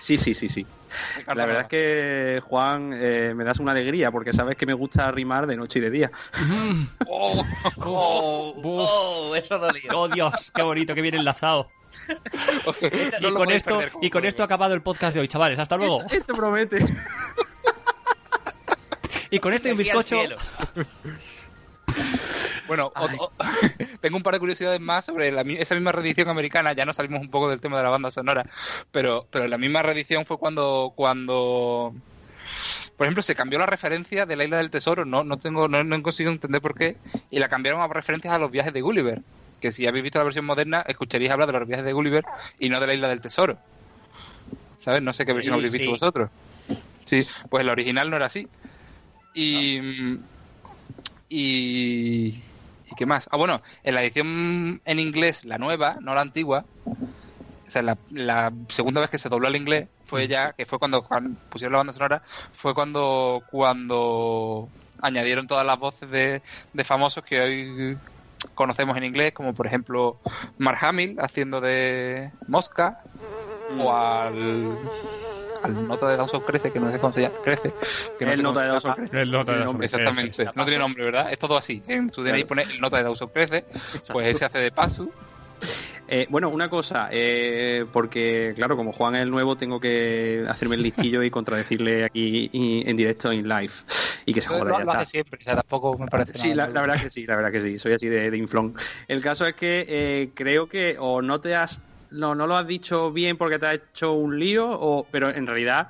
Sí, sí, sí, sí. Ricardo La verdad es que, Juan, eh, me das una alegría porque sabes que me gusta rimar de noche y de día. Oh, ¡Oh! ¡Oh! Eso dolía. ¡Oh, Dios! ¡Qué bonito, qué bien enlazado! no y, con esto, perder, y con esto ha acabado el podcast de hoy, chavales. Hasta luego. Esto promete. Y con esto y un bizcocho. Bueno, otro- tengo un par de curiosidades más sobre la esa misma reedición americana. Ya no salimos un poco del tema de la banda sonora, pero, pero la misma reedición fue cuando, cuando, por ejemplo, se cambió la referencia de la isla del tesoro. No, no tengo, no, no he conseguido entender por qué y la cambiaron a referencias a los viajes de Gulliver. Que si habéis visto la versión moderna, escucharíais hablar de los viajes de Gulliver y no de la isla del tesoro. ¿Sabes? No sé qué versión Sí, habréis visto sí. vosotros. Sí, pues en la original no era así. Y. Y. ¿Y qué más? Ah, bueno, en la edición en inglés, la nueva, no la antigua, o sea, la, segunda vez que se dobló al inglés fue ya, que fue cuando, cuando pusieron la banda sonora, fue cuando cuando añadieron todas las voces de, de famosos que hoy conocemos en inglés, como por ejemplo Mark Hamill haciendo de Mosca, o al, al nota de Dawson Crece, que no sé cómo se llama, Crece, que no El nota de Dawson llama. Crece. El nota de Dawson nombre. Crece. Exactamente, no tiene nombre, ¿verdad? Es todo así. En su DNI Claro. pone el nota de Dawson Crece, pues ese hace de Pasu. Eh, bueno, una cosa, eh, porque claro, como Juan es el nuevo, tengo que hacerme el listillo y contradecirle aquí y- en directo, en live. Y que se joda, lo- ya lo hace siempre, o sea, tampoco me parece Sí, la, nada. la verdad que sí, la verdad que sí, soy así de, de inflón. El caso es que eh, creo que o no te has, no, no lo has dicho bien porque te has hecho un lío, o, pero en realidad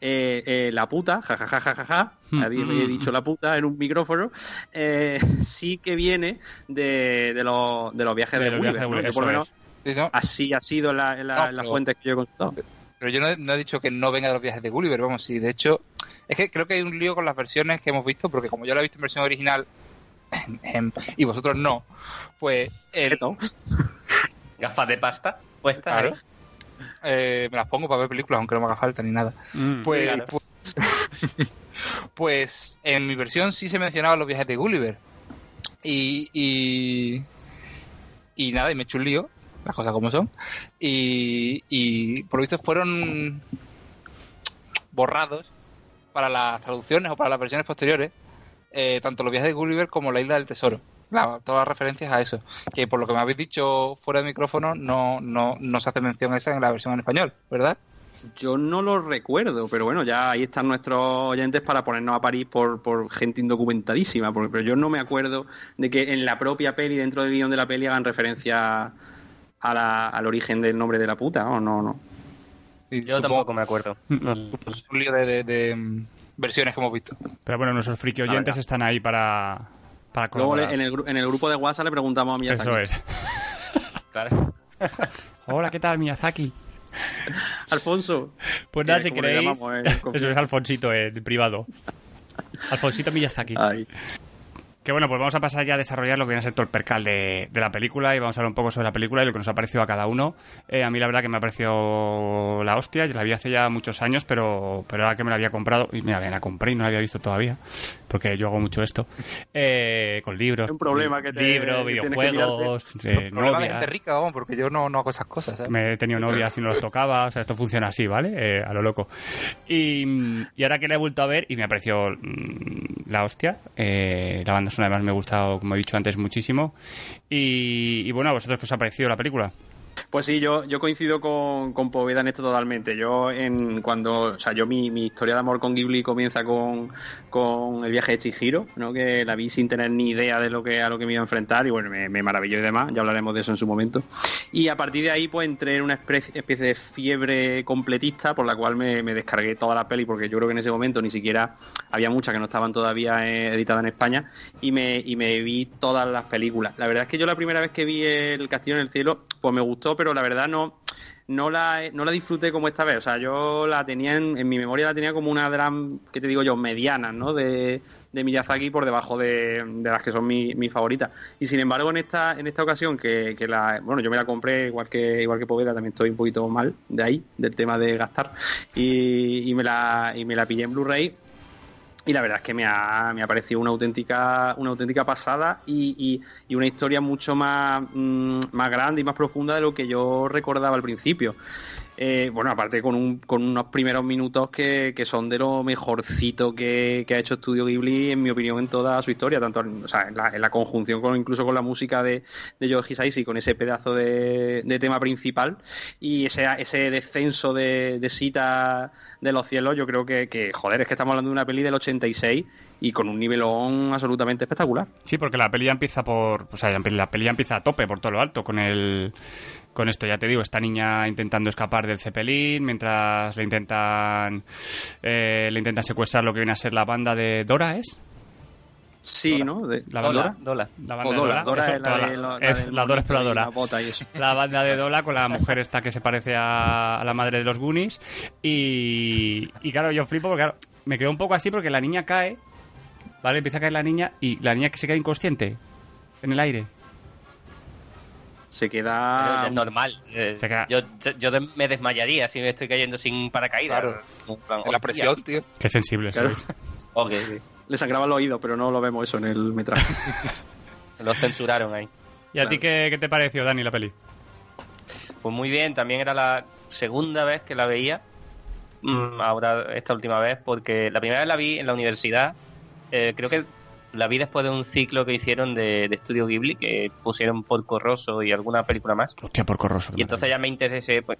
eh, eh, la puta, jajajajaja, nadie me mm, he dicho la puta en un micrófono, eh, sí que viene de, de, los, de los viajes de, De ¿no? Por lo menos es. Sí, ¿no? así ha sido en, la, en, la- No, en las pero- fuentes que yo he consultado. Pero yo no, no he dicho que no venga de los viajes de Gulliver, vamos, sí. De hecho, es que creo que hay un lío con las versiones que hemos visto, porque como yo la he visto en versión original y vosotros no, pues el. Gafas de pasta puestas. Claro. ¿eh? eh, me las pongo para ver películas, aunque no me haga falta ni nada. Mm. Pues, claro. pues, pues en mi versión sí se mencionaban los viajes de Gulliver. Y, y, y nada, y me he hecho un lío, las cosas como son. Y, y por lo visto fueron borrados para las traducciones o para las versiones posteriores, eh, tanto los viajes de Gulliver como la isla del tesoro. Claro, todas las referencias a eso. Que por lo que me habéis dicho fuera de micrófono, no, no, no se hace mención a esa en la versión en español, ¿verdad? Yo no lo recuerdo, pero bueno, ya ahí están nuestros oyentes para ponernos a París por, por gente indocumentadísima, porque, pero yo no me acuerdo de que en la propia peli, dentro del guion de la peli, hagan referencia a la- al origen del nombre de la puta, ¿no? No, no. Yo supongo- tampoco me acuerdo. No, Es un lío de, de- de, mm, versiones que hemos visto. Pero bueno, nuestros friki oyentes están ahí para, para Luego en el, en el grupo de WhatsApp le preguntamos a Miyazaki. Eso es. claro. Hola, ¿qué tal, Miyazaki? Alfonso. Pues nada, Eh, si queréis... llamamos, eh, Eso es Alfonsito, en privado. Alfonsito Miyazaki. Ay. Que bueno, pues vamos a pasar ya a desarrollar lo que viene a ser todo el percal de, de la película y vamos a hablar un poco sobre la película y lo que nos ha parecido a cada uno. Eh, a mí la verdad que me ha parecido la hostia, yo la vi hace ya muchos años, pero, pero ahora que me la había comprado, y mira, me la compré y no la había visto todavía, porque yo hago mucho esto, eh, con libros. Un problema que te- Libros, videojuegos, eh, Problema de gente rica, vamos, porque yo no, no hago esas cosas. ¿sabes? Me he tenido novias y no los tocaba, o sea, esto funciona así, ¿vale? Eh, a lo loco. Y, y ahora que la he vuelto a ver y me ha parecido mm, la hostia, eh, la banda además me ha gustado, como he dicho antes, muchísimo. Y, y bueno, ¿a vosotros qué os ha parecido la película? Pues sí, yo, yo coincido con, con Poveda en esto totalmente. Yo en cuando, o sea, yo mi, mi historia de amor con Ghibli comienza con, con el viaje de Chihiro, ¿no? Que la vi sin tener ni idea de lo que a lo que me iba a enfrentar y bueno, me, me maravilló y demás. Ya hablaremos de eso en su momento. Y a partir de ahí, pues entré en una especie, de fiebre completista por la cual me, me descargué toda la peli porque yo creo que en ese momento ni siquiera había muchas que no estaban todavía eh, editadas en España y me, y me vi todas las películas. La verdad es que yo la primera vez que vi el Castillo en el Cielo, pues me gustó, pero la verdad no no la, no la disfruté como esta vez. O sea, yo la tenía en, mi memoria, la tenía como una dram, ¿qué te digo yo? Mediana, ¿no? De, de Miyazaki por debajo de, de las que son mi- mis favoritas. Y sin embargo, en esta, en esta ocasión, que, que la, bueno, yo me la compré igual que, igual que Poveda, también estoy un poquito mal de ahí, del tema de gastar. Y, y me la, y me la pillé en Blu-ray. Y la verdad es que me ha, me ha parecido una auténtica, una auténtica pasada y, y- una historia mucho más, mm, más grande y más profunda de lo que yo recordaba al principio. Eh, bueno, aparte con, un, con unos primeros minutos que, que son de lo mejorcito que, que ha hecho Estudio Ghibli, en mi opinión, en toda su historia, tanto en, o sea, en, la, en la conjunción con incluso con la música de, de Yoji Hisaishi, con ese pedazo de, de tema principal y ese, ese descenso de, Sita de los cielos, yo creo que, que, joder, es que estamos hablando de una peli del 86 y con un nivelón absolutamente espectacular. Sí, porque la peli empieza por. O sea, la peli ya empieza a tope por todo lo alto con el. Con esto, ya te digo, esta niña intentando escapar del Zeppelin mientras le intentan. eh, le intentan secuestrar lo que viene a ser la banda de Dora, ¿es? Sí, ¿no? De, La banda Dola, Dola. La banda Dora, de Dora, Dora eso, es la, de, la- es Dora exploradora. la banda de Dola con la mujer esta que se parece a, a la madre de los Goonies. Y, y claro, yo flipo porque claro, me quedo un poco así porque la niña cae, ¿vale? Empieza a caer la niña y la niña que se queda inconsciente en el aire. Se queda... es normal. eh, Se queda- Yo, yo me desmayaría si me estoy cayendo sin paracaídas. Claro. Plan, la presión, tío. Qué sensible Claro. sois. Ok, Le sangraba el oído, pero no lo vemos eso en el metraje. lo censuraron ahí. ¿Y a ti qué, qué te pareció, Dani, la peli? Pues muy bien, también era la segunda vez que la veía. Mm, ahora, esta última vez, porque la primera vez la vi en la universidad. eh, creo que la vi después de un ciclo que hicieron de, de Estudio Ghibli, que pusieron por Corroso y alguna película más. Hostia, por corroso. Y entonces ya me interesé, pues,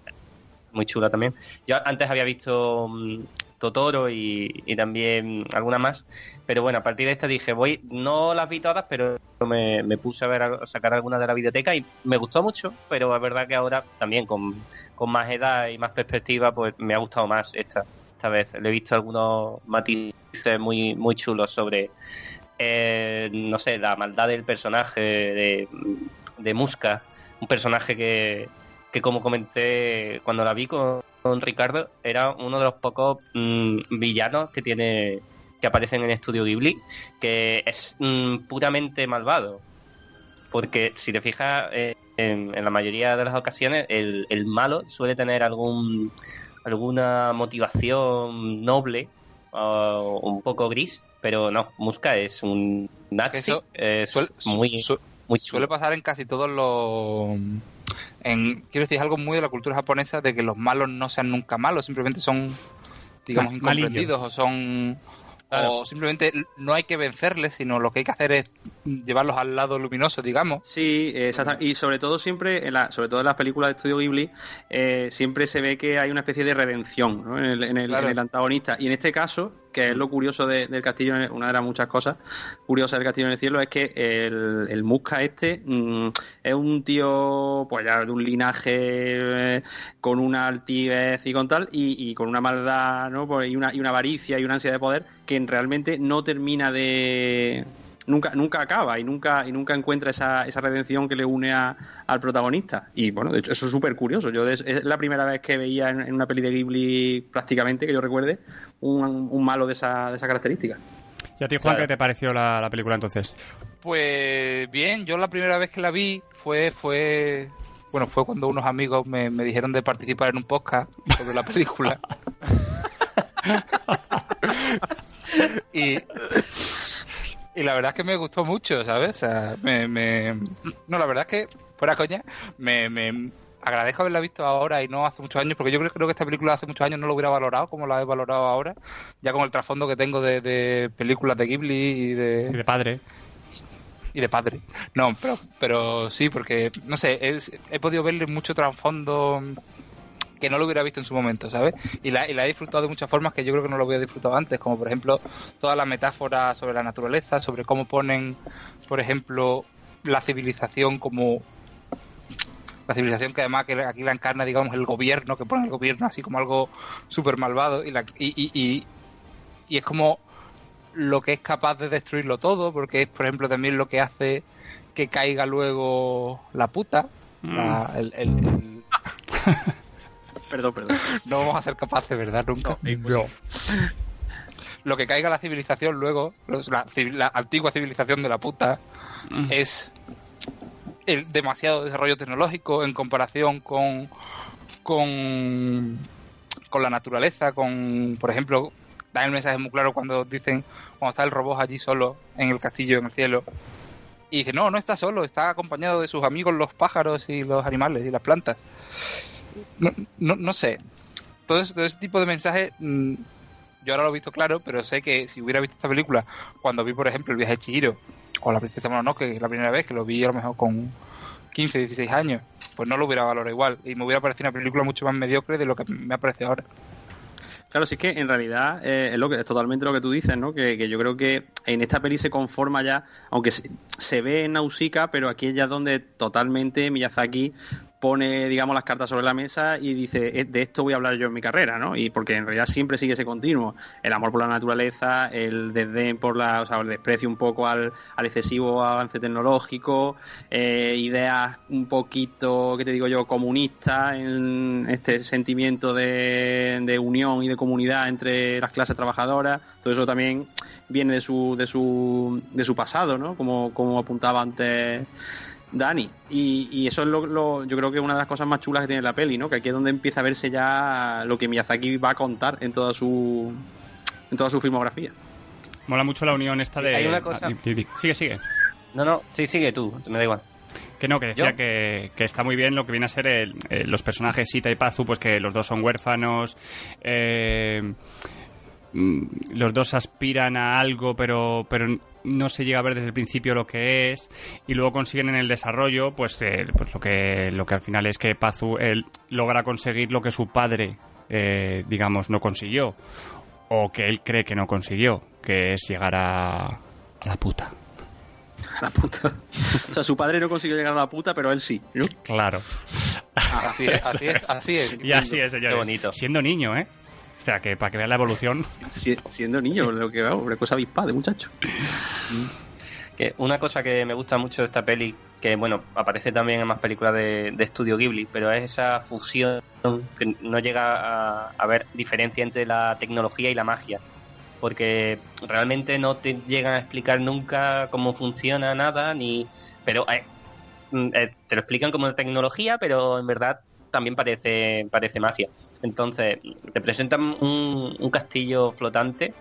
muy chula también. Yo antes había visto mm, Totoro y, y también alguna más, pero bueno, a partir de esta dije, voy, no las vi todas, pero me, me puse a ver a sacar algunas de la videoteca y me gustó mucho, pero es verdad que ahora también con, con más edad y más perspectiva, pues me ha gustado más esta, esta vez. Le he visto algunos matices muy, muy chulos sobre, eh, no sé, la maldad del personaje de, de Muska, un personaje que, que como comenté cuando la vi con, con Ricardo, era uno de los pocos mm, villanos que tiene que aparecen en Estudio Ghibli, que es mm, puramente malvado. Porque si te fijas, eh, en, en la mayoría de las ocasiones, el, el malo suele tener algún alguna motivación noble o un poco gris, pero no, Muska es un nazi, Eso es Suel- muy, su- muy suele pasar en casi todos los... En, quiero decir, es algo muy de la cultura japonesa de que los malos no sean nunca malos, simplemente son, digamos, incomprendidos o son Claro. O simplemente no hay que vencerles, sino lo que hay que hacer es llevarlos al lado luminoso, digamos. Sí, exacto. Y sobre todo siempre, en la, sobre todo en las películas de Estudio Ghibli, eh, siempre se ve que hay una especie de redención ¿no? en, el, en, el, Claro. en el antagonista. Y en este caso, que es lo curioso de- del castillo, una de las muchas cosas curiosas del castillo en el cielo, es que el, el Musca este mm, es un tío, pues ya de un linaje eh, con una altivez y con tal, y, y con una maldad, ¿no? Pues, y, una, y una avaricia y una ansia de poder que realmente no termina de nunca nunca acaba y nunca y nunca encuentra esa, esa redención que le une a- al protagonista y bueno de hecho eso es súper curioso yo des- es la primera vez que veía en, en una peli de Ghibli prácticamente que yo recuerde un, un malo de esa, de esa característica ¿Y a ti, Juan, Claro. qué te pareció la, la película entonces? Pues bien, yo la primera vez que la vi fue fue bueno, fue cuando unos amigos me, me dijeron de participar en un podcast sobre la película. y, y la verdad es que me gustó mucho, ¿sabes? O sea, me, me- No, la verdad es que, fuera coña, me, me agradezco haberla visto ahora y no hace muchos años, porque yo creo, creo que esta película hace muchos años no lo hubiera valorado como la he valorado ahora, ya con el trasfondo que tengo de, de películas de Ghibli y de Y de padre. y de padre. No, pero, pero sí, porque, no sé, es- he podido verle mucho trasfondo que no lo hubiera visto en su momento, ¿sabes? Y la, y la he disfrutado de muchas formas que yo creo que no lo había disfrutado antes, como por ejemplo toda la metáfora sobre la naturaleza, sobre cómo ponen, por ejemplo, la civilización como la civilización que además que aquí la encarna, digamos, el gobierno, que pone el gobierno así como algo súper malvado y, la, y, y, y, y es como lo que es capaz de destruirlo todo, porque es, por ejemplo, también lo que hace que caiga luego la puta. la- el- el- el- perdón perdón no vamos a ser capaces, ¿verdad? Nunca. Lo que caiga la civilización luego, los- la, la antigua civilización de la puta, es el demasiado desarrollo tecnológico en comparación con, con, con la naturaleza, con, por ejemplo, da el mensaje muy claro cuando dicen, cuando está el robot allí solo en el castillo, en el cielo, y dice, no, no está solo, está acompañado de sus amigos los pájaros y los animales y las plantas. No, no, no sé, todo ese, todo ese tipo de mensajes, mm, yo ahora lo he visto claro, pero sé que si hubiera visto esta película cuando vi, por ejemplo, El viaje de Chihiro o La princesa Mononoke, la primera vez que lo vi a lo mejor con 15, 16 años, pues no lo hubiera valorado igual y me hubiera parecido una película mucho más mediocre de lo que me ha parecido ahora. Claro, sí es que en realidad eh, es, lo que, es totalmente lo que tú dices, ¿no? Que, que yo creo que en esta peli se conforma ya, aunque se, se ve en Nausicaa, pero aquí es ya donde totalmente Miyazaki pone, digamos, las cartas sobre la mesa y dice, "Eh, de esto voy a hablar yo en mi carrera, ¿no? Y porque en realidad siempre sigue ese continuo, el amor por la naturaleza, el desdén por la, o sea, el desprecio un poco al, al excesivo avance tecnológico, eh, ideas un poquito, ¿qué te digo yo?, comunistas, en este sentimiento de, de unión y de comunidad entre las clases trabajadoras, todo eso también viene de su, de su, de su pasado, ¿no? Como, como apuntaba antes Dani. Y, y eso es lo, lo- yo creo que es una de las cosas más chulas que tiene la peli, ¿no? Que aquí es donde empieza a verse ya lo que Miyazaki va a contar en toda su en toda su filmografía. Mola mucho la unión esta de... Hay una cosa- Ah, di- di- Sigue, sigue. No, no, sí, sigue tú, me da igual. Que no, que decía que, que está muy bien lo que viene a ser el- eh, los personajes Sita y Pazu, pues que los dos son huérfanos, eh, mm, los dos aspiran a algo, pero, pero no se llega a ver desde el principio lo que es, y luego consiguen en el desarrollo, pues, eh, pues lo que lo que al final es que Pazu él logra conseguir lo que su padre, eh, digamos, no consiguió, o que él cree que no consiguió, que es llegar a, a la puta. A la puta. O sea, su padre no consiguió llegar a la puta, pero él sí, ¿no? Claro. Así es, así es, así es. Y así es, señores. Qué bonito. Siendo niño, ¿eh? O sea, que para que vean la evolución. Si- siendo niño, lo que veo, una cosa avispada de muchacho. Que una cosa que me gusta mucho de esta peli, que bueno, aparece también en más películas de, de estudio Ghibli, pero es esa fusión que no llega a, a ver diferencia entre la tecnología y la magia. Porque realmente no te llegan a explicar nunca cómo funciona nada, ni. Pero eh, mm, eh, te lo explican como tecnología, pero en verdad también parece, parece magia. Entonces, te presentan un, castillo flotante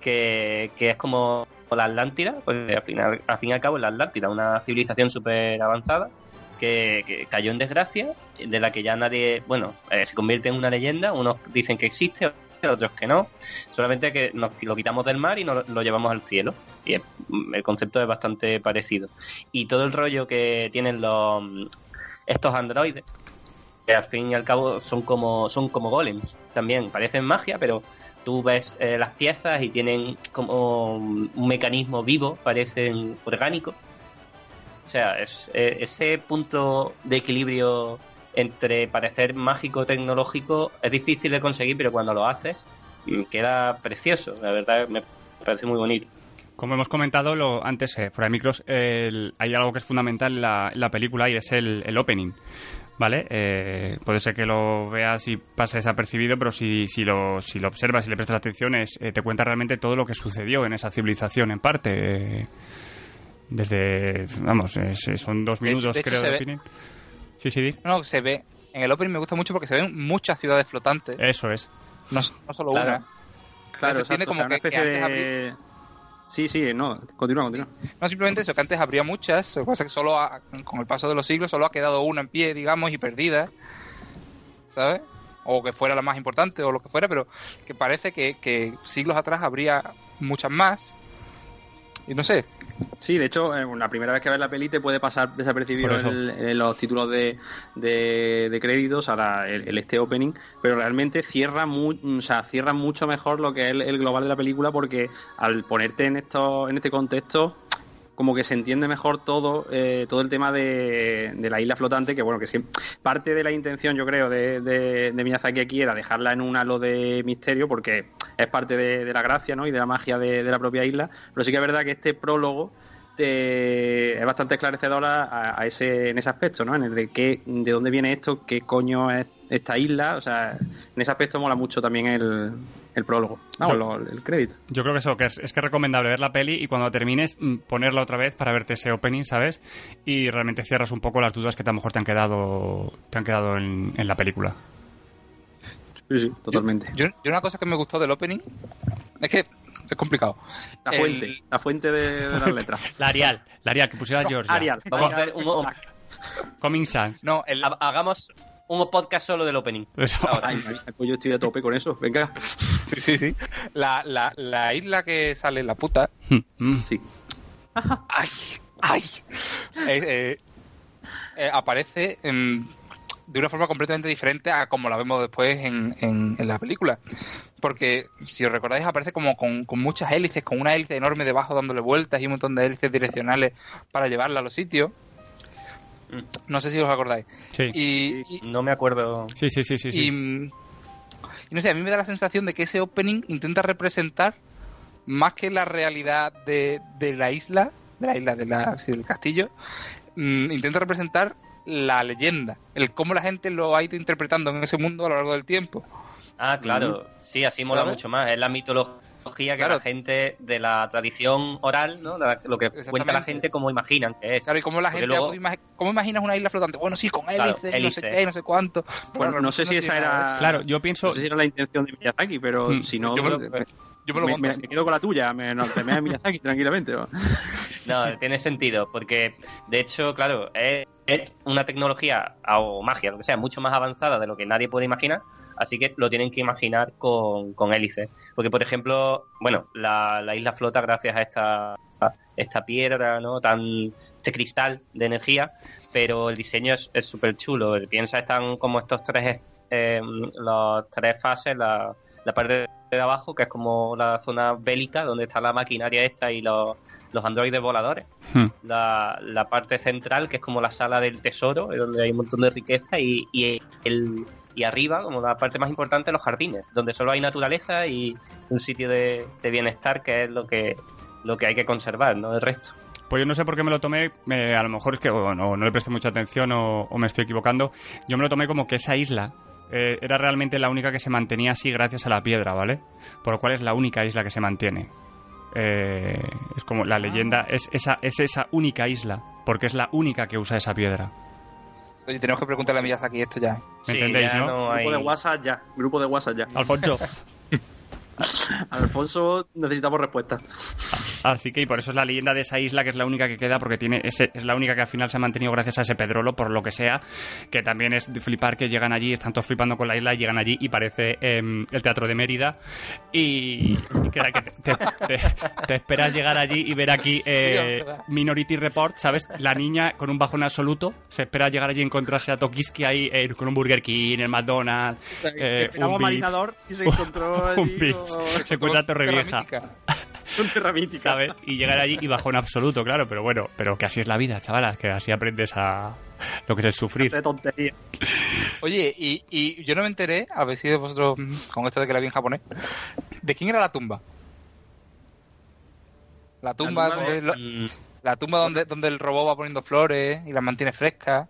que, que es como la Atlántida, pues al, final, al fin y al cabo es la Atlántida, una civilización súper avanzada que, que cayó en desgracia, de la que ya nadie, bueno, eh, se convierte en una leyenda, unos dicen que existe, otros que no. Solamente que nos lo quitamos del mar y nos lo llevamos al cielo. Y es- el concepto es bastante parecido. Y todo el rollo que tienen los estos androides, que al fin y al cabo son como son como golems también, parecen magia, pero tú ves eh, las piezas y tienen como un mecanismo vivo, parecen orgánicos. O sea, es, eh, ese punto de equilibrio entre parecer mágico tecnológico es difícil de conseguir, pero cuando lo haces mm, queda precioso. La verdad me parece muy bonito. Como hemos comentado lo, antes, eh, fuera de micros, el- hay algo que es fundamental en la, la película y es el, el opening. ¿Vale? Eh, puede ser que lo veas y pase desapercibido, pero si, si, lo, si lo observas y le prestas atención, es, eh, te cuenta realmente todo lo que sucedió en esa civilización, en parte. eh, desde. Vamos, es- son dos De hecho- minutos, de hecho, creo, de ve- opening. Sí, sí, di. No, se ve. En el opening me gusta mucho porque se ven muchas ciudades flotantes, Eso es. no, no solo Claro. una. Claro, se entiende exacto, como o sea, una que- que antes de... Sí, sí, no, continúa, continúa. No simplemente eso, que antes habría muchas, lo que pasa es que solo ha- con el paso de los siglos solo ha quedado una en pie, digamos, y perdida, ¿sabes? O que fuera la más importante o lo que fuera, pero que parece que, que siglos atrás habría muchas más. Y no sé, Sí, de hecho, eh, la primera vez que ves la peli te puede pasar desapercibido el- el- los títulos de, de, de créditos, ahora el, el este opening, pero realmente cierra, mu- o sea, cierra mucho mejor lo que es el, el global de la película porque al ponerte en, esto, en este contexto como que se entiende mejor todo eh, todo el tema de, de la isla flotante que bueno que sí, parte de la intención yo creo de, de, de Miyazaki aquí era dejarla en un halo de misterio porque es parte de, la gracia ¿no? y de la magia de la propia isla pero sí que es verdad que este prólogo es bastante esclarecedora a, a ese en ese aspecto no en el de qué de dónde viene esto qué coño es esta isla o sea en ese aspecto mola mucho también el, el prólogo vamos Yo- lo- el crédito Yo creo que eso, que es, es que es recomendable ver la peli y cuando termines mm, ponerla otra vez para verte ese opening, ¿sabes? Y realmente cierras un poco las dudas que a lo mejor te han quedado, te han quedado en, en la película. Sí sí totalmente yo, yo una cosa que me gustó del opening es que es complicado. La El- fuente, la fuente de, de las letras. La Arial, la Arial, que pusiera George. Arial. Vamos a hacer un, un- Coming Sun. No, el, ha- hagamos un podcast solo del opening. Eso. Ahora. Ay, pues yo estoy a tope con eso. Venga. sí, sí, sí. La, la, la isla que sale la puta Mm. Sí. ¡Ay! ¡Ay! Eh, eh, eh, aparece en- de una forma completamente diferente a como la vemos después en, en- en la película. Porque, si os recordáis, aparece como con, con muchas hélices, con una hélice enorme debajo dándole vueltas y un montón de hélices direccionales para llevarla a los sitios. No sé si os acordáis. Sí. Y, y- No me acuerdo. sí, sí, sí, sí. y, sí. y no sé, a mí me da la sensación de que ese opening intenta representar más que la realidad de, de la isla, de la isla de la, sí, del castillo, mm, intenta representar la leyenda, el cómo la gente lo ha ido interpretando en ese mundo a lo largo del tiempo. Ah, claro. Sí, así mola ¿Sabes? mucho más. Es la mitología que Claro. la gente de la tradición oral, ¿no? La- lo que cuenta la gente como imaginan que es. Claro, y cómo la Porque gente, luego- pues, ¿cómo imaginas una isla flotante? Bueno, sí, con Claro, hélices, y no sé qué, no sé cuánto. Bueno, no sé si esa era. Claro, yo pienso. No sé si era la intención de Miyazaki, pero Mm, si no. yo me lo- me, Yo me lo me- monto me- así. me quedo con la tuya. Me, no, te me Miyazaki tranquilamente. ¿no? No, tiene sentido, porque de hecho, claro, es, es una tecnología o magia, lo que sea, mucho más avanzada de lo que nadie puede imaginar, así que lo tienen que imaginar con, con hélices. Porque, por ejemplo, bueno, la, la isla flota gracias a esta, esta piedra, ¿no? Tan, este cristal de energía, pero el diseño es súper chulo. Piensa, están como estos tres, eh, las tres fases, la, la parte de abajo, que es como la zona bélica, donde está la maquinaria esta y los, los androides voladores. Hmm. La, la parte central, que es como la sala del tesoro, donde hay un montón de riqueza, y, y, el, y arriba, como la parte más importante, los jardines, donde solo hay naturaleza y un sitio de, de bienestar, que es lo que, lo que hay que conservar, no el resto. Pues yo no sé por qué me lo tomé, eh, a lo mejor es que o no, no le presté mucha atención o, o me estoy equivocando. Yo me lo tomé como que esa isla eh, era realmente la única que se mantenía así gracias a la piedra, ¿vale? Por lo cual es la única isla que se mantiene. Eh, es como la leyenda, es esa, es esa única isla, porque es la única que usa esa piedra. Oye, tenemos que preguntarle a Miyazaki esto ya. ¿Me entendéis, ya no? hay- Grupo de WhatsApp ya. Grupo de WhatsApp ya. Alfonso, Alfonso, necesitamos respuesta. Así que y por eso es la leyenda de esa isla que es la única que queda porque tiene ese, es la única que al final se ha mantenido gracias a ese pedrolo por lo que sea que también es de flipar que llegan allí están todos flipando con la isla y llegan allí y parece em, el teatro de Mérida y, que, te, te- te esperas llegar allí y ver aquí eh. Minority Report sabes la niña con un bajón absoluto se espera llegar allí y encontrarse a Tokiski ahí eh, con un Burger King el McDonald's eh, un marinador y se encontró un allí Vips. con- se encuentra Torre Tierra Vieja mítica. con tierra mítica. ¿sabes? Y llegar allí y bajón absoluto, claro, pero bueno, pero que así es la vida, chavalas, que así aprendes a lo que es el sufrir. De tontería. Oye, y, y yo no me enteré, a ver si vosotros, con esto de que la vi en japonés, ¿de quién era la tumba? La tumba, tumba donde, de- la, Mm, la tumba donde, donde el robot va poniendo flores y las mantiene frescas.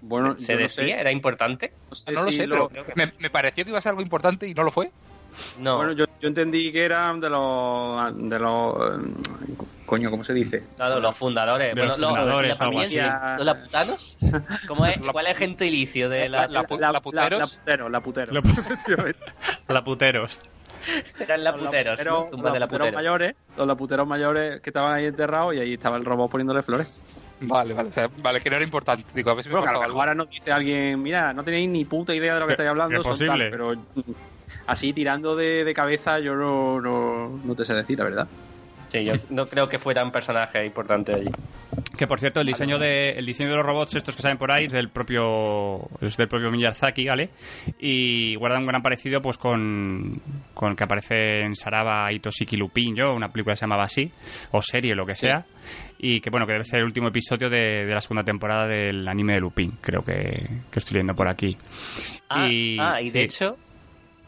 Bueno, ¿Se yo no decía? sé, ¿Era importante? no sé No lo si sé, lo- pero me, me pareció que iba a ser algo importante y no lo fue. No. Bueno, yo, yo entendí que eran de los... de los... Coño, ¿cómo se dice? Claro, los fundadores. De bueno, los fundadores, la algo familia, así. ¿Los laputanos? ¿Cómo es? La- ¿Cuál es el gentilicio de la, La- pu- la puteros. La, putero, la putero. La-. La puteros. Eran laputeros, Los ¿no? Tumbas de laputeros laputeros. mayores, los laputeros mayores que estaban ahí enterrados y ahí estaba el robot poniéndole flores. Vale, vale, o sea, vale, que no era importante. Digo, a ver si me Bueno, mejor algo. ahora nos dice alguien, mira, no tenéis ni puta idea de lo que Que- estáis hablando, que son posible. tal", pero así tirando de, de cabeza yo no, no, no te sé decir, la verdad. Sí, yo no creo que fuera un personaje importante allí. Que por cierto, el diseño de el diseño de los robots estos que salen por ahí es del propio es del propio Miyazaki, ¿vale? Y guarda un gran parecido pues con con el que aparece en Saraba y Toshiki Lupin, yo, una película que se llamaba así o serie lo que sea. Y que bueno, que debe ser el último episodio de, de la segunda temporada del anime de Lupin, creo que, que estoy leyendo por aquí. Ah, Y- ah, y de hecho...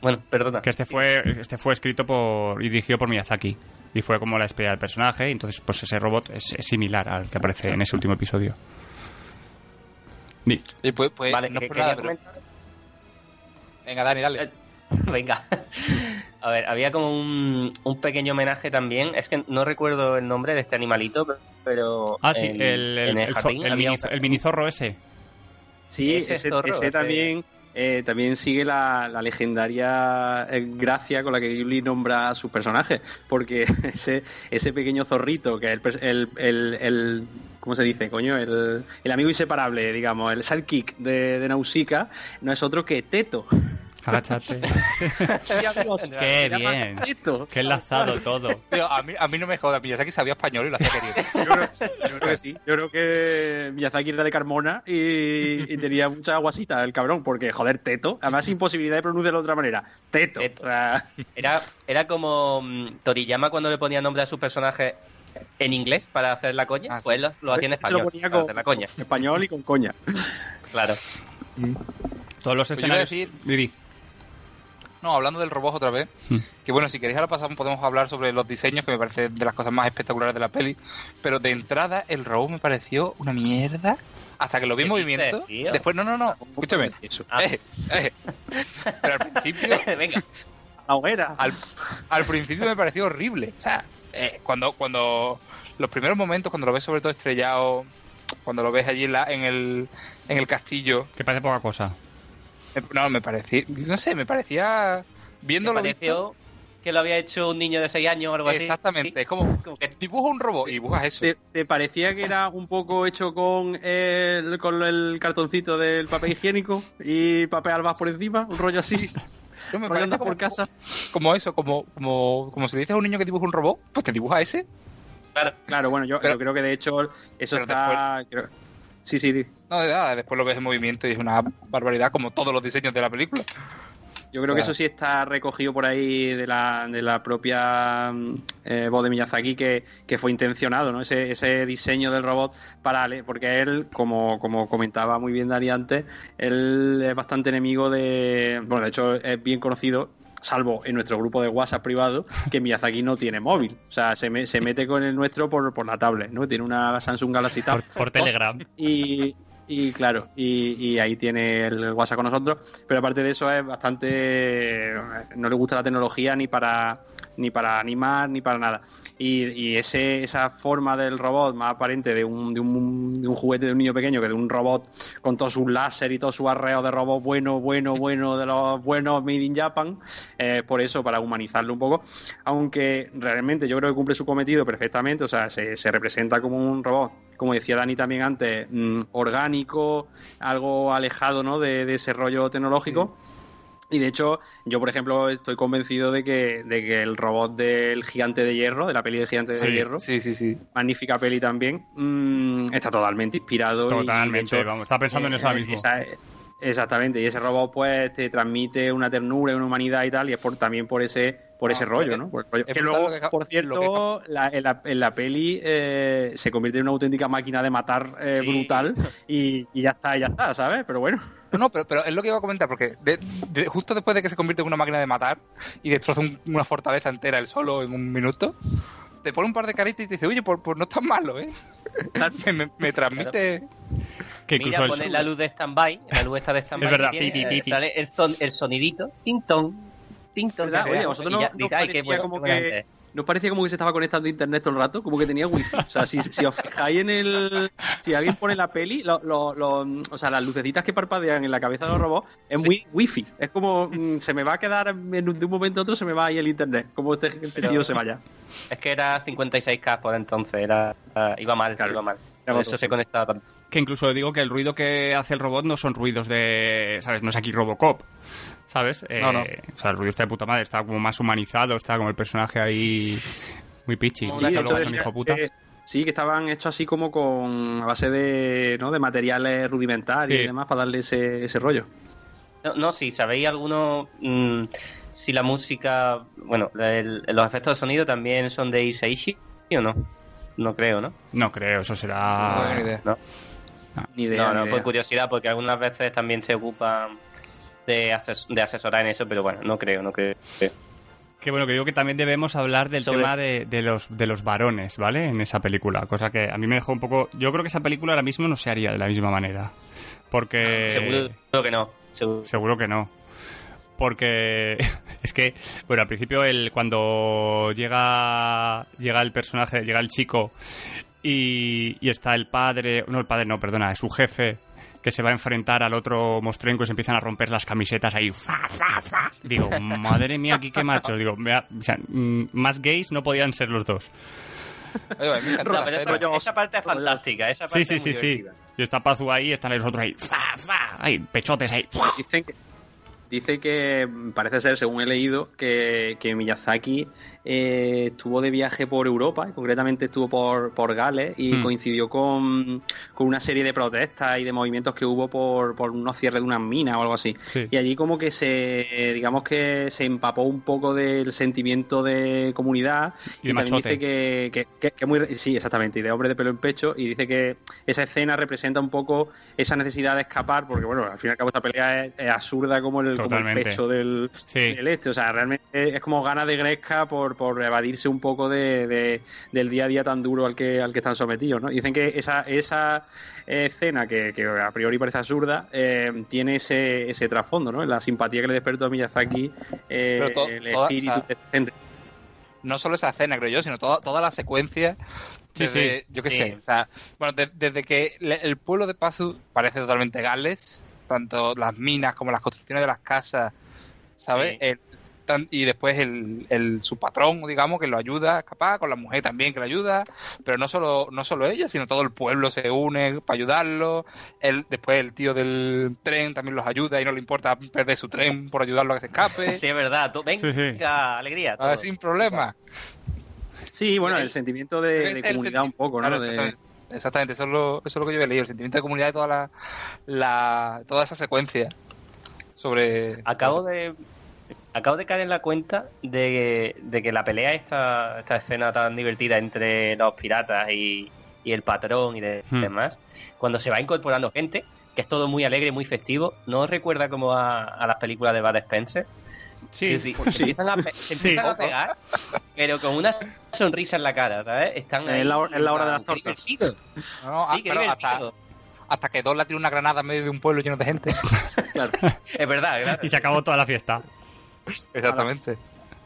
Bueno, perdona. Que este fue, este fue escrito por y dirigido por Miyazaki. Y fue como la despedida del personaje. y Entonces, pues ese robot es, es similar al que aparece en ese último episodio. Di. Y pues, pues Vale, no que por quería nada, pero... comentar- Venga, Dani, dale. Eh, Venga. A ver, había como un, un pequeño homenaje también. Es que no recuerdo el nombre de este animalito, pero. Ah, sí, en- el, el, en el, jardín el mini, una- el mini zorro ese. Sí, Ese ese, zorro, ese ese- también eh, también sigue la, la legendaria eh, gracia con la que Ghibli nombra a sus personajes, porque ese, ese pequeño zorrito, que es el, el, el, el- ¿cómo se dice, coño? El amigo inseparable, digamos, el sidekick de, de Nausicaa, no es otro que Teto. Agáchate. Qué bien. Qué enlazado todo. Tío, a, mí, a mí no me joda, Miyazaki sabía español y lo hacía querido. Yo creo, yo creo que sí. Yo creo que Miyazaki era de Carmona y, y tenía mucha guasita el cabrón, porque, joder, Teto. Además, imposibilidad de pronunciarlo de otra manera. Teto. Era, era como mm, Toriyama cuando le ponía nombre a sus personajes en inglés para hacer la coña. Ah, sí. pues él lo, lo hacía en español. lo ponía para con, hacer la coña. español y con coña. Claro. Todos los Pues yo iba a escenarios. decir- Didi. No, hablando del robot otra vez, Mm. que bueno, si queréis ahora pasamos, podemos hablar sobre los diseños, que me parece de las cosas más espectaculares de la peli, pero de entrada el robot me pareció una mierda, hasta que lo vi en ¿Qué movimiento, dices, después, no, no, no, escúchame, Ah. eh, eh. pero al principio, Venga. La al, al principio me pareció horrible, o sea, eh, cuando, cuando, los primeros momentos, cuando lo ves sobre todo estrellado, cuando lo ves allí en, la- en el, en el castillo, Que parece poca cosa. Me- no, me parecía, no sé, me parecía, Me viéndolo visto- pareció que lo había hecho un niño de 6 años o algo así. Exactamente, Sí. es como, Como que- un robot y dibujas eso. ¿Te, te parecía que era un poco hecho con el, con el cartoncito del papel higiénico y papel albas por encima? Un rollo así. No, me parece como, por casa. como eso, como, como, como si le dices a un niño que dibuja un robot, pues te dibuja ese. Claro. Claro, bueno, yo, Pero- yo creo que de hecho eso está. creo- Sí, sí. No, de nada, después lo ves en movimiento y es una barbaridad como todos los diseños de la película. Yo creo que eso sí está recogido por ahí de la, de la propia mm, eh, voz de Miyazaki que, que fue intencionado, ¿no? Ese, ese diseño del robot para porque él, como, como comentaba muy bien Dani antes, él es bastante enemigo de, bueno, de hecho es bien conocido salvo en nuestro grupo de WhatsApp privado, que Miyazaki no tiene móvil. O sea, se, me- se mete con el nuestro por, por la tablet, ¿no? Tiene una Samsung Galaxy Tab. Por, por Telegram. Y, y claro, y, y ahí tiene el WhatsApp con nosotros. Pero aparte de eso es bastante... No le gusta la tecnología ni para ni para animar, ni para nada. Y, y ese, esa forma del robot más aparente de un, de, un, de un juguete de un niño pequeño que de un robot con todos sus láser y todo su arreo de robot bueno, bueno, bueno, de los buenos Made in Japan, eh, por eso, para humanizarlo un poco. Aunque realmente yo creo que cumple su cometido perfectamente, o sea, se, se representa como un robot, como decía Dani también antes, mm, orgánico, algo alejado ¿no? de, de ese rollo tecnológico. Y de hecho, yo por ejemplo estoy convencido de que, de que el robot del gigante de hierro, de la peli del gigante de Sí, hierro, Sí, sí, sí. magnífica peli también, mm, está totalmente inspirado. y, Totalmente, de hecho, vamos, estaba pensando en eso ahora eh, mismo. esa- exactamente, y ese robot pues te transmite una ternura y una humanidad y tal, y es por, también por ese por Ah, ese pues rollo, es- ¿no? Por el rollo. es Que brutal luego, que- por cierto, la- en, la, en la peli eh, se convierte en una auténtica máquina de matar eh, Sí. brutal y, y ya está, ya está, ¿sabes? Pero bueno. No, no, pero, pero es lo que iba a comentar, porque de- de- justo después de que se convierte en una máquina de matar y destroza un- una fortaleza entera él solo en un minuto, te pone un par de caritas y te dice, oye, pues, pues no es tan malo, ¿eh? me, me- me transmite... Que Mira, el- pones la luz de stand-by, la luz esta de stand-by. Es verdad, que tiene, eh, pi. Sale el, son- el sonidito, tintón, tintón. ¿Verdad? que Oye, vosotros no, ya no dices, ay, qué bueno, como que. ¿No parecía como que se estaba conectando a internet todo el rato? Como que tenía wifi. O sea, si, si os fijáis en el... Si alguien pone la peli, lo, lo- lo- o sea, las lucecitas que parpadean en la cabeza de los robots es muy wifi. Es como, mm, se me va a quedar, en un- de un momento a otro se me va ahí el internet. Como este, tío se vaya. Es que era 56K por entonces, era, iba mal, Claro. iba mal. Por eso se conectaba tanto. que incluso digo que el ruido que hace el robot no son ruidos de, ¿sabes? No es aquí Robocop, ¿sabes? Eh, No, no. O sea, el ruido está de puta madre, está como más humanizado, está como el personaje ahí muy pichi. Sí, Sí, hijo puta. que- sí, que estaban hechos así como con a base de, ¿no? de materiales rudimentarios Sí. y demás para darle ese, ese rollo. No, no si sabéis alguno, mm, si la música, bueno, el- los efectos de sonido también son de Isaichi o no? No creo, ¿no? No creo, eso No será... tengo ni idea. No, Ni idea. no, ni no, idea. por curiosidad, porque algunas veces también se ocupan de, ases- de asesorar en eso, pero bueno, no creo, no creo. Que bueno, que digo que también debemos hablar del Sobre- tema de, de los, de los varones, ¿vale? En esa película, cosa que a mí me dejó un poco... Yo creo que esa película ahora mismo no se haría de la misma manera. Porque... Seguro que no. seguro. Seguro que no. Porque es que, bueno, al principio el, cuando llega, llega el personaje, llega el chico y, y está el padre, no el padre, no, perdona, es su jefe que se va a enfrentar al otro mostrenco y se empiezan a romper las camisetas ahí, fa, fa, fa. Digo, madre mía, aquí qué machos. Digo, vea, o sea, mm, más gays no podían ser los dos. Oye, me encanta pero esa, parte es fantástica. Esa Sí, parte sí, es muy sí, sí. Y está Pazu ahí, están los otros ahí, fa, fa, ahí, pechotes ahí. Dicen que, dice que mm, parece ser, según he leído, que, que Miyazaki eh, estuvo de viaje por Europa, y concretamente estuvo por, por Gales y Hmm. coincidió con, con una serie de protestas y de movimientos que hubo por, por unos cierres de unas minas o algo así. Sí. Y allí como que se, digamos que se empapó un poco del sentimiento de comunidad Y también dice que, que, que- que muy, sí, exactamente, y de hombre de pelo en pecho, y dice que esa escena representa un poco esa necesidad de escapar, porque bueno, al fin y al cabo esta pelea es, es absurda como el, como el pecho del, Sí. del este, o sea, realmente es como ganas de Gresca por, por evadirse un poco de, de- del día a día tan duro al que, al que están sometidos, ¿no? Dicen que esa, esa escena que, que a priori parece absurda, eh, tiene ese, ese trasfondo, ¿no? La simpatía que le despertó a Miyazaki, eh, Pero el toda- espíritu o sea, esta gente. no solo esa escena, creo yo, sino toda, toda la secuencia. Desde- sí. Yo qué Sí. sé. O sea, bueno, de- desde que le- el pueblo de Pazu parece totalmente Gales, tanto las minas como las construcciones de las casas, ¿sabes? El- tan- y después el, el- su patrón, digamos, que lo ayuda a escapar, con la mujer también que lo ayuda, pero no solo, no solo ella, sino todo el pueblo se une para ayudarlo. El, después el tío del tren también los ayuda y no le importa perder su tren por ayudarlo a que se escape. Sí, es verdad. Tú, venga, Sí, sí. alegría. Ah, todo. sin problema. Sí, bueno, El- el sentimiento de, de comunidad un poco, ¿no? claro, De- exactamente, exactamente, eso es, lo, eso es lo que yo he leído, el sentimiento de comunidad y toda la, la toda esa secuencia sobre Acabo de acabo de caer en la cuenta de, de que la pelea esta, esta escena tan divertida entre los piratas y, y el patrón y de- Hmm. demás, cuando se va incorporando gente, que es todo muy alegre, muy festivo, ¿no os recuerda como a, a las películas de Bad Spencer? Sí, decir, pues se empiezan, a, pe- se Sí. empiezan a pegar, pero con una sonrisa en la cara, ¿sabes? Están Es ahí, la hora- es la hora de las tortas. No, Sí, hasta, hasta que Don la tiene una granada en medio de un pueblo lleno de gente. claro. Es verdad, claro. y se acabó toda la fiesta. Exactamente.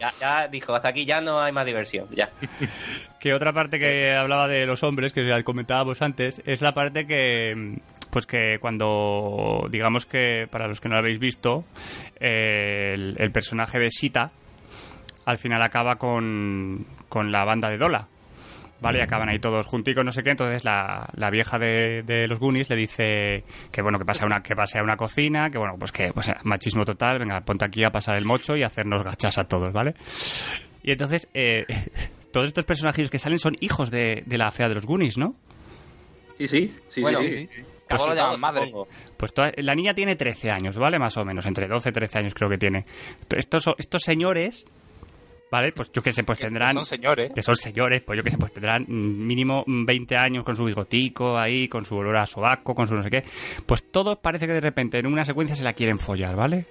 Ya, ya dijo, hasta aquí ya no hay más diversión. Ya. Que otra parte que hablaba de los hombres, que comentábamos antes, es la parte que pues que cuando digamos que para los que no lo habéis visto eh, el, el personaje de Sita al final acaba con, con la banda de Dola ¿vale? Y acaban ahí todos junticos, no sé qué. Entonces la, la vieja de, de los Goonies le dice que, bueno, que pase a una, que pase a una cocina, que, bueno, pues que, pues machismo total, venga, ponte aquí a pasar el mocho y hacernos gachas a todos, ¿vale? Y entonces, eh, todos estos personajes que salen son hijos de, de la fea de los Goonies, ¿no? Sí, sí, sí. Bueno, sí, sí. sí. Casi Todos lo llaman todos, madre. supongo. Pues toda- la niña tiene 13 años, ¿vale? Más o menos, entre 12 y 13 años creo que tiene. Estos, estos señores, ¿vale? Pues yo qué sé, pues Que tendrán... Son señores. que son señores, pues yo que sé, pues tendrán mínimo mm, 20 años con su bigotico ahí, con su olor a sobaco, con su no sé qué. Pues todos parece que de repente en una secuencia se la quieren follar, ¿vale?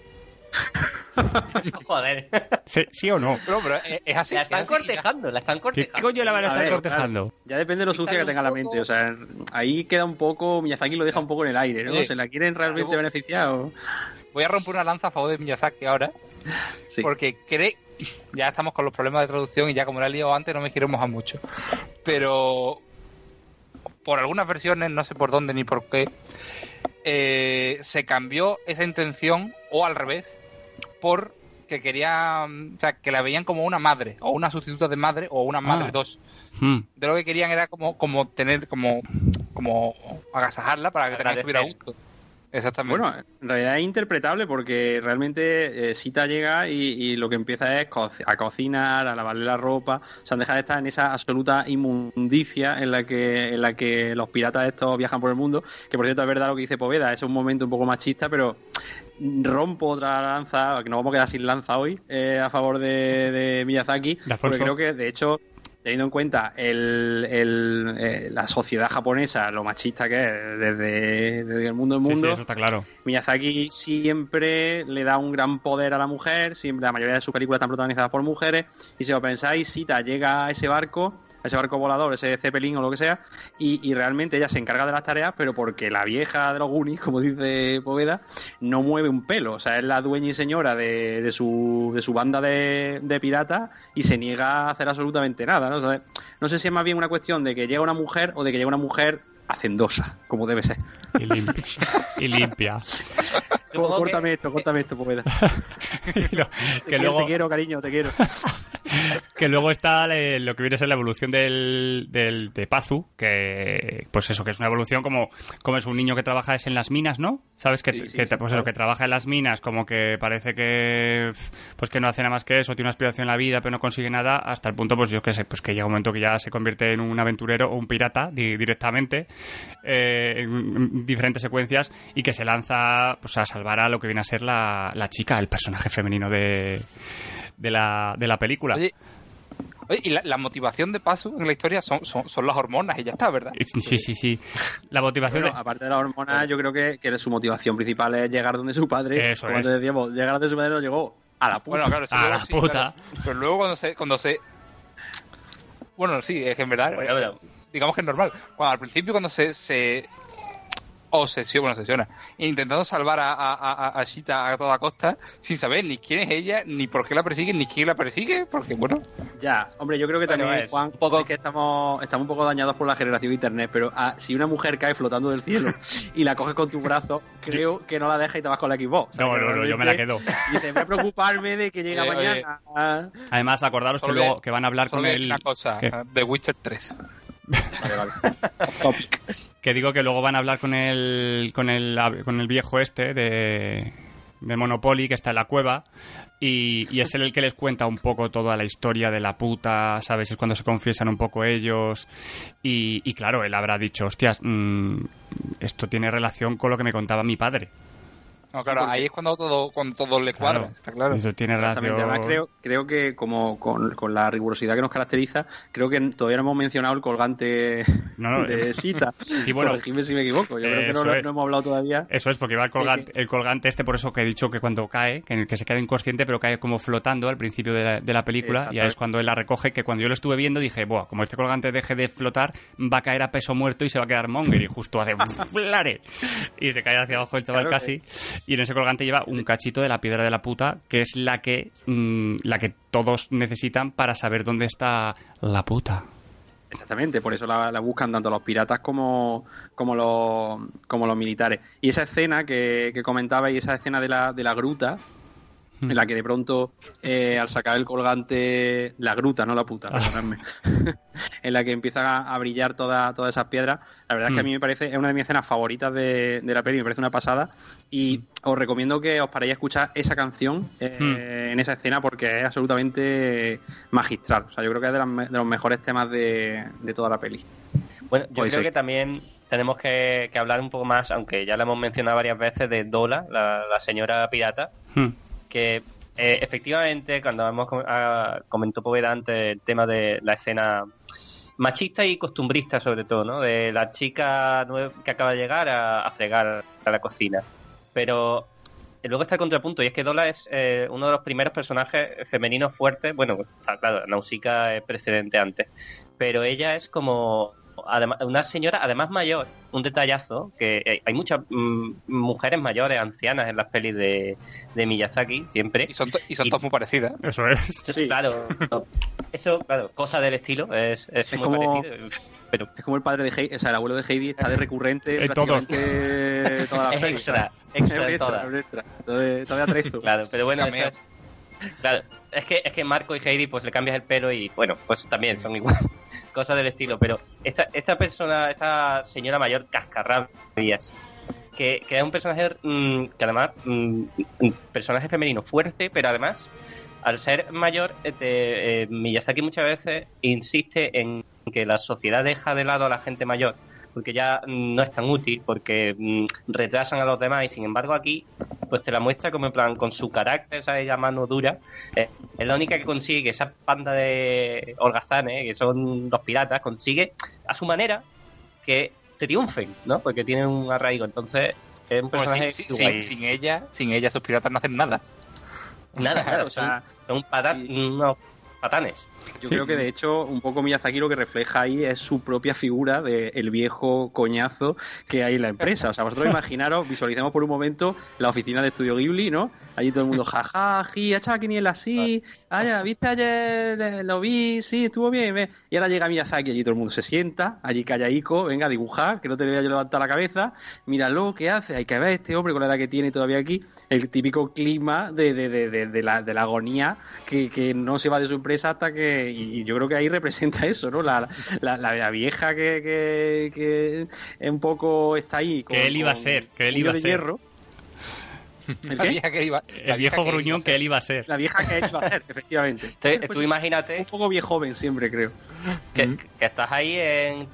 Joder. ¿Sí, sí o no? Pero, pero es, así. La es están así. cortejando, la están ¿Qué cortejando. coño la van a A estar ver, cortejando? claro, ya depende de lo sucia que tenga la mente. O sea, ahí queda un poco. Miyazaki lo deja un poco en el aire, ¿no? ¿Se la quieren realmente yo- beneficiar o.? Voy a romper una lanza a favor de Miyazaki ahora, Sí. porque cree... Ya estamos con los problemas de traducción y ya como la he liado antes no me quiero mojar mucho. Pero por algunas versiones, no sé por dónde ni por qué, eh, se cambió esa intención, o al revés, por que querían, o sea, que la veían como una madre, o una sustituta de madre, o una madre Ah. dos. Hmm. De lo que querían era como, como tener, como, como agasajarla para que también estuviera a gusto. Exactamente. Bueno, en realidad es interpretable porque realmente eh, Sita llega y, y lo que empieza es co- a cocinar, a lavarle la ropa, o sea, deja de estar en esa absoluta inmundicia en la que en la que los piratas estos viajan por el mundo, que por cierto es verdad lo que dice Poveda, es un momento un poco machista, pero rompo otra lanza, que no vamos a quedar sin lanza hoy, eh, a favor de, de Miyazaki, De porque creo que de hecho teniendo en cuenta el, el, eh, la sociedad japonesa, lo machista que es desde, desde el mundo del Sí, sí, mundo, eso está claro. Miyazaki siempre le da un gran poder a la mujer, siempre la mayoría de sus películas están protagonizadas por mujeres, y si lo pensáis, Sita llega a ese barco, a ese barco volador, ese Zeppelin o lo que sea, y, y realmente ella se encarga de las tareas, pero porque la vieja de los Goonies, como dice Poveda, no mueve un pelo, o sea, es la dueña y señora de, de su, de su banda de, de piratas y se niega a hacer absolutamente nada, ¿no? O sea, no sé si es más bien una cuestión de que llega una mujer o de que llega una mujer hacendosa, como debe ser. Y limpia. y limpia. Supongo que- Córtame esto, córtame esto, Poveda. Que Te luego quiero, cariño, te quiero. Que luego está eh, lo que viene a ser la evolución del, del de Pazu, que pues eso, que es una evolución como, como es un niño que trabaja es en las minas, ¿no? Sabes que, Sí, sí, que sí, pues eso, que trabaja en las minas, como que parece que pues que no hace nada más que eso, tiene una aspiración en la vida, pero no consigue nada, hasta el punto, pues yo qué sé, pues que llega un momento que ya se convierte en un aventurero o un pirata di- directamente, eh, en diferentes secuencias, y que se lanza pues a salvar a lo que viene a ser la, la chica, el personaje femenino de, de la, de la película. Oye, oye, y la, la motivación de Pazu en la historia son, son, son las hormonas y ya está, ¿verdad? Sí, sí, sí. La motivación Bueno, de- aparte de la hormona, yo creo que, que su motivación principal es llegar donde su padre. Eso como es. decíamos, llegar donde su padre no llegó a la puta. Bueno, claro, sí, A la sí, puta. claro. Pero luego cuando se, cuando se... Bueno, sí, es que en verdad, bueno. digamos que es normal. Cuando al principio cuando se, se obsesiona, bueno, obsesiona, intentando salvar a, a, a, a Shita a toda costa, sin saber ni quién es ella, ni por qué la persigue, ni quién la persigue, porque bueno, Ya, hombre, yo creo que Bueno, también, es Juan, un poco- es que estamos, estamos un poco dañados por la generación de internet, pero ah, si una mujer cae flotando del cielo y la coges con tu brazo, creo que no la dejas y te vas con la Xbox. No, no, no, yo me la quedo. realmente Dices, voy a preocuparme de que llegue Oye, oye. mañana. Además, acordaros que luego que- van a hablar solo con el... una cosa, ¿Qué? eh, The Witcher 3. Vale, vale. Topic. Que digo que luego van a hablar con el, con el, con el viejo este de, de Monopoly que está en la cueva y, y es él el que les cuenta un poco toda la historia de la puta, ¿sabes? Es cuando se confiesan un poco ellos y, y claro, él habrá dicho, hostias, mm, esto tiene relación con lo que me contaba mi padre. No, claro, ahí es cuando todo, cuando todo le Claro, cuadra, está claro. Eso tiene. Exactamente. Además, creo, creo que como con, con la rigurosidad que nos caracteriza, creo que todavía no hemos mencionado el colgante No, no, de Sita. Sí, bueno. Corregidme si me equivoco. Yo creo que no, no hemos hablado todavía. Eso es, porque va el colgante, el colgante este, por eso que he dicho que cuando cae, que, que se queda inconsciente, pero cae como flotando al principio de la, de la película, y ahí es cuando él la recoge, que cuando yo lo estuve viendo dije, Buah, como este colgante deje de flotar, va a caer a peso muerto y se va a quedar monger, y justo hace flare, y se cae hacia abajo el chaval Claro casi. Y en ese colgante lleva un cachito de la piedra de la puta, que es la que, mm, la que todos necesitan para saber dónde está la puta. Exactamente, por eso la, la buscan tanto los piratas como, como, los, como los militares. Y esa escena que, que comentabais, esa escena de la, de la gruta, en la que de pronto, eh, al sacar el colgante, la gruta, no la puta, perdonadme, en la que empiezan a, a brillar toda- todas esas piedras, la verdad es que a mí me parece, es una de mis escenas favoritas de, de la peli, me parece una pasada, y os recomiendo que os paréis a escuchar esa canción eh, en esa escena porque es absolutamente magistral, o sea, yo creo que es de, las de los mejores temas de, de toda la peli. Bueno, yo Puede creo que también tenemos que, que hablar un poco más, aunque ya lo hemos mencionado varias veces, de Dola, la, la señora pirata. Que eh, efectivamente, cuando hemos ah, comentó Poveda antes el tema de la escena machista y costumbrista sobre todo, ¿no? De la chica que acaba de llegar a, a fregar a la cocina. Pero eh, luego está el contrapunto, y es que Dola es eh, uno de los primeros personajes femeninos fuertes. Bueno, está claro, Nausicaa es precedente antes. Pero ella es como además, una señora, además mayor, un detallazo, que eh, hay muchas mm, mujeres mayores, ancianas en las pelis de, de Miyazaki, siempre. Y son, y son Y- todas muy parecidas. Eso es. Sí. Claro, no. eso, claro, cosa del estilo, es, es, Es muy como- parecido. Pero Es como el padre de Heidi, o sea, el abuelo de Heidi está de recurrente En todos. prácticamente todas las pelis. extra, Es extra extra, todas. extra. Todavía todavía atrezo. Claro, pero bueno, eso es. Claro, es que, es que Marco y Heidi, pues le cambias el pelo y bueno, pues también son igual. Cosas del estilo, pero esta, esta persona, esta señora mayor cascarrabias, que, que es un personaje mm, que además, mm, un personaje femenino fuerte, pero además, al ser mayor, eh, te- eh, Miyazaki muchas veces insiste en que la sociedad deja de lado a la gente mayor porque ya mm, no es tan útil, porque mm, retrasan a los demás y sin embargo aquí pues te la muestra como en plan con su carácter, esa ella mano dura, eh, es la única que consigue que esa panda de holgazanes, que son los piratas, consigue a su manera que triunfen, ¿no? Porque tienen un arraigo, entonces es un Pues personaje sin, muy sin- sin ella, sin ella, esos piratas no hacen nada. Nada, claro, O sea, son, son pata- sí. unos patanes. Yo Sí. creo que de hecho un poco Miyazaki lo que refleja ahí es su propia figura de el viejo coñazo que hay en la empresa. O sea, vosotros imaginaros, visualicemos por un momento la oficina de Estudio Ghibli, ¿no? Allí todo el mundo, jaja, ji, echa quiniela, sí, ah, ya, viste ayer, lo vi, sí, estuvo bien, ve. Y ahora llega Miyazaki, allí todo el mundo se sienta, allí callaico, venga a dibujar, que no te vea yo levantar la cabeza, míralo, ¿qué hace? Hay que ver este hombre con la edad que tiene todavía aquí, el típico clima de, de, de, de, de la, de la agonía que, que no se va de su empresa hasta que. Y, y yo creo que ahí representa eso, ¿no? La, la, la- la vieja que, que, que un poco está ahí. Que él iba a con ser, que él iba a ser. hierro. ¿El La vieja que iba. la El vieja viejo que gruñón iba. que él iba a ser. La vieja que él iba a ser, efectivamente. Entonces, Pues tú imagínate Un poco viejo joven siempre, creo. que, que estás ahí en,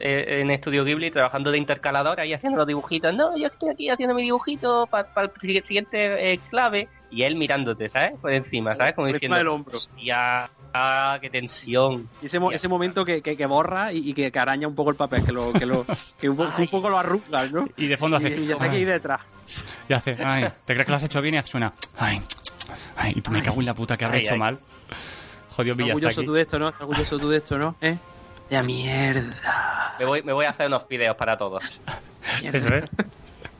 eh, en Estudio Ghibli trabajando de intercalador, ahí haciendo los dibujitos. No, yo estoy aquí haciendo mi dibujito para el sigui- siguiente eh, clave. Y él mirándote, ¿sabes? Por encima, ¿sabes? Como Por diciendo, encima del hombro. hostia, ah, qué tensión. Y ese, mo- ese momento que, que, que borra y, y que, que araña un poco el papel, que, lo, que, lo, que un, po- un poco lo arrugas, ¿no? Y de fondo hace. Y, y ya está aquí "Ay", detrás. y hace. Ay, ¿te crees que lo has hecho bien? Y hace una. Ay, ay, y tú me cago en la puta que habré Ay, hecho ay. mal. Jodido Estás orgulloso Miyazaki. tú de esto, ¿no? Estás orgulloso tú de esto, ¿no? ¿Eh? Ya mierda. Me voy, me voy a hacer unos videos para todos. Eso es.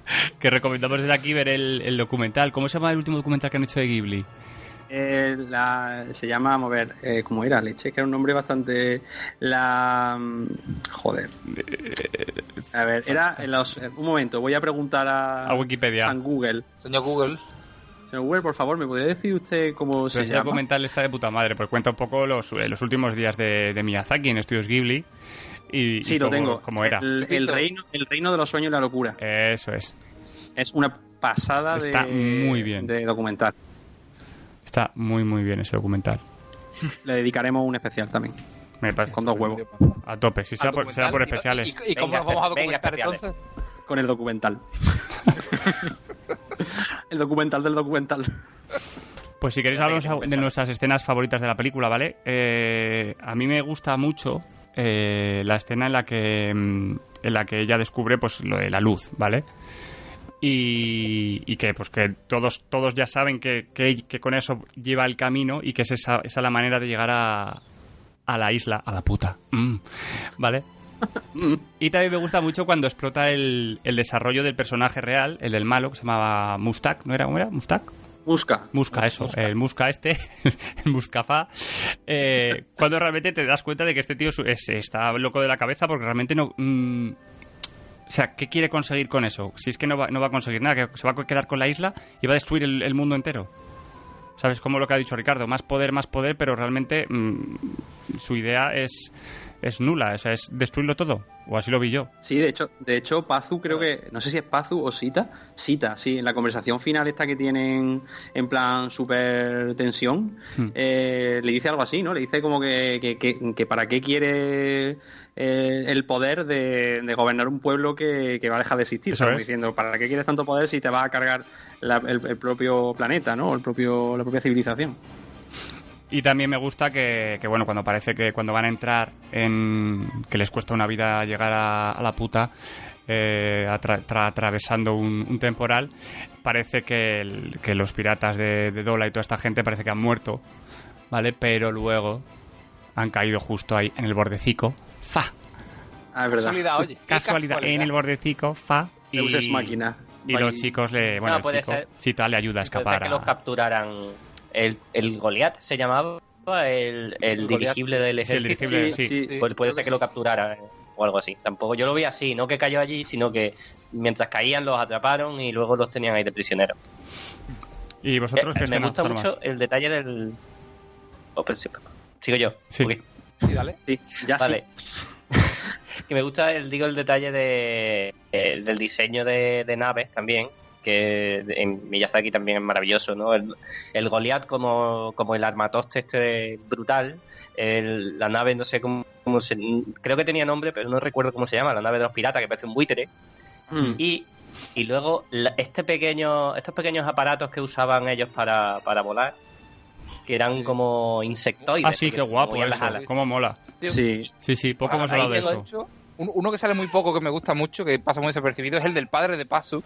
que recomendamos desde aquí ver el, el documental. ¿Cómo se llama el último documental que han hecho de Ghibli? Eh, la, se llama, vamos a ver, eh, ¿cómo era? Leche, que era un nombre bastante... La... mm, Joder. A ver, era... en los- un momento, voy a preguntar a... A Wikipedia. San Google. Señor Google. Señor Google, por favor, ¿me podría decir usted cómo se Pero llama? documental está de puta madre, porque cuenta un poco los, eh, los últimos días de, de Miyazaki en Estudios Ghibli. Y, Sí, y lo cómo- tengo. cómo era. El, el reino, el reino de los sueños y la locura. Eso es. Es una pasada Está de, muy bien. de documental. Está muy, muy bien ese documental. Le dedicaremos un especial también, Me parece con dos huevos, a tope. Si será Al por, será por especiales. ¿Y, y cómo Venga, nos vamos a documentar entonces? con el documental. el documental del documental. Pues si queréis hablamos de nuestras escenas favoritas de la película, ¿vale? Eh, a mí me gusta mucho eh, la escena en la que mm, en la que ella descubre pues lo de la luz, ¿vale? Y, y que pues que todos todos ya saben que, que, que con eso lleva el camino y que es esa, esa la manera de llegar a, a la isla, a la puta, Mm, ¿vale? Y también me gusta mucho cuando explota el, el desarrollo del personaje real, el del malo, que se llamaba Mustak, ¿no era? ¿Cómo era? ¿Mustak? Busca. Musca, eso, el Musca este, el Muscafá, eh, cuando realmente te das cuenta de que este tío es- es- está loco de la cabeza porque realmente no... mm, o sea, ¿qué quiere conseguir con eso? Si es que no va, no va a conseguir nada, que se va a quedar con la isla y va a destruir el, el mundo entero. ¿Sabes? Como lo que ha dicho Ricardo, más poder, más poder, pero realmente mm, su idea es, es nula, o sea, es destruirlo todo, o así lo vi yo. Sí, de hecho, de hecho, Pazu creo que, no sé si es Pazu o Sita, Sita, sí, en la conversación final esta que tienen en plan super tensión, Hmm. eh, le dice algo así, ¿no? Le dice como que, que, que- que para qué quiere eh, el poder de, de gobernar un pueblo que, que va a dejar de existir, diciendo, ¿para qué quieres tanto poder si te va a cargar la- el, el propio planeta, ¿no? El propio, la propia civilización. Y también me gusta que, que, bueno, cuando parece que cuando van a entrar en... que les cuesta una vida llegar a, a la puta, eh, atra- tra- atravesando un, un temporal, parece que, el- que los piratas de, de Dola y toda esta gente parece que han muerto, ¿vale? Pero luego han caído justo ahí en el bordecico, fa, Ah, es verdad. Casualidad, oye. casualidad, en el bordecico, fa, y, machina. Y los chicos le... Bueno, No, el puede chico, ser. Le ayuda a Puede ser escapar que los a... capturaran. El, el Goliath se llamaba el, el El Goliath, dirigible del Sí, el ejército. dirigible, sí. sí. Pues puede ser que lo capturaran o algo así. Tampoco yo lo vi así, no que cayó allí, sino que mientras caían los atraparon y luego los tenían ahí de prisioneros. ¿Y vosotros Eh, qué me gusta mucho el detalle del. Oh, pero sí, Sigo yo. Sí. Ok. Sí, dale. Sí, ya Vale. que me gusta el digo el detalle de eh, del diseño de, de naves también que en Miyazaki también es maravilloso no el, el Goliath como, como el armatoste este brutal el- la nave no sé cómo, cómo se creo que tenía nombre pero no recuerdo cómo se llama la nave de los piratas que parece un buitre. Mm. y y luego la- este pequeño estos pequeños aparatos que usaban ellos para, para volar que eran como insectoides Ah, sí, qué guapo movían las eso, alas. cómo mola. Sí, Sí, sí, poco hemos hablado de eso. hecho, un- uno que sale muy poco, que me gusta mucho, que pasa muy desapercibido, es el del padre de Pasu,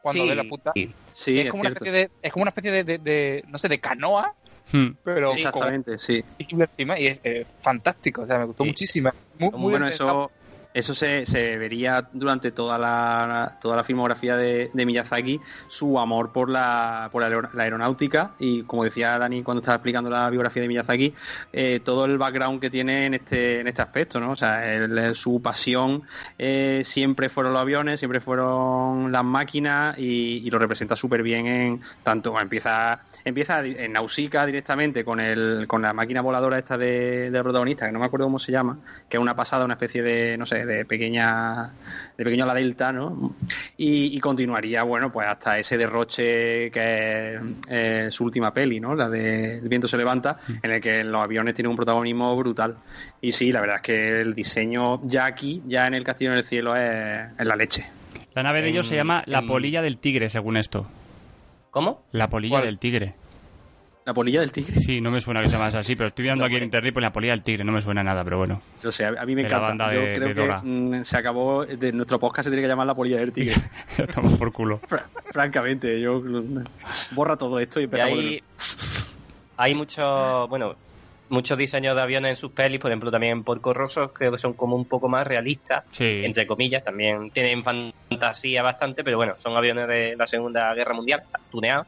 cuando Sí, ve la puta. sí. sí, es, como una especie de, es como una especie de, de- de, no sé, de canoa, Hmm. pero con Exactamente, sí. y es eh, fantástico, o sea, me gustó Sí. muchísimo. Muy, muy bueno, bien eso, eso se, se vería durante toda la, toda la filmografía de, de Miyazaki, su amor por la, por la, la aeronáutica y como decía Dani cuando estaba explicando la biografía de Miyazaki, eh, todo el background que tiene en este, en este aspecto, ¿no? O sea, el- su pasión eh, siempre fueron los aviones, siempre fueron las máquinas y, y lo representa súper bien en tanto, empieza empieza en Nausicaa directamente con el con la máquina voladora esta de, de protagonista, que no me acuerdo cómo se llama, que es una pasada, una especie de, no sé, de pequeña, de pequeño la delta, ¿no? Y, y continuaría, bueno, pues hasta ese derroche que es eh, su última peli, ¿no? La de El viento se levanta, en el que los aviones tienen un protagonismo brutal. Y sí, la verdad es que el diseño ya aquí, ya en el castillo en el cielo, es, es la leche. La nave de ellos se En- llama La en- Polilla del Tigre, según esto. ¿Cómo? La Polilla ¿Cuál? del Tigre. La polilla del tigre. Sí, no me suena que se llama así, pero estoy viendo aquí en internet y pone La Polilla del Tigre, no me suena nada, pero bueno. O sea, a mí me De la encanta. banda Yo de- creo de que Dora. mm, se acabó, de nuestro podcast se tiene que llamar La polilla del tigre. Toma por culo. Fra- Francamente, yo mm, borra todo esto y Y empezamos de hay, hay muchos, bueno, muchos diseños de aviones en sus pelis, por ejemplo, también en Porco Rosso, creo que son como un poco más realistas, Sí. entre comillas, también tienen fantasía bastante, pero bueno, son aviones de la Segunda Guerra Mundial, tuneados.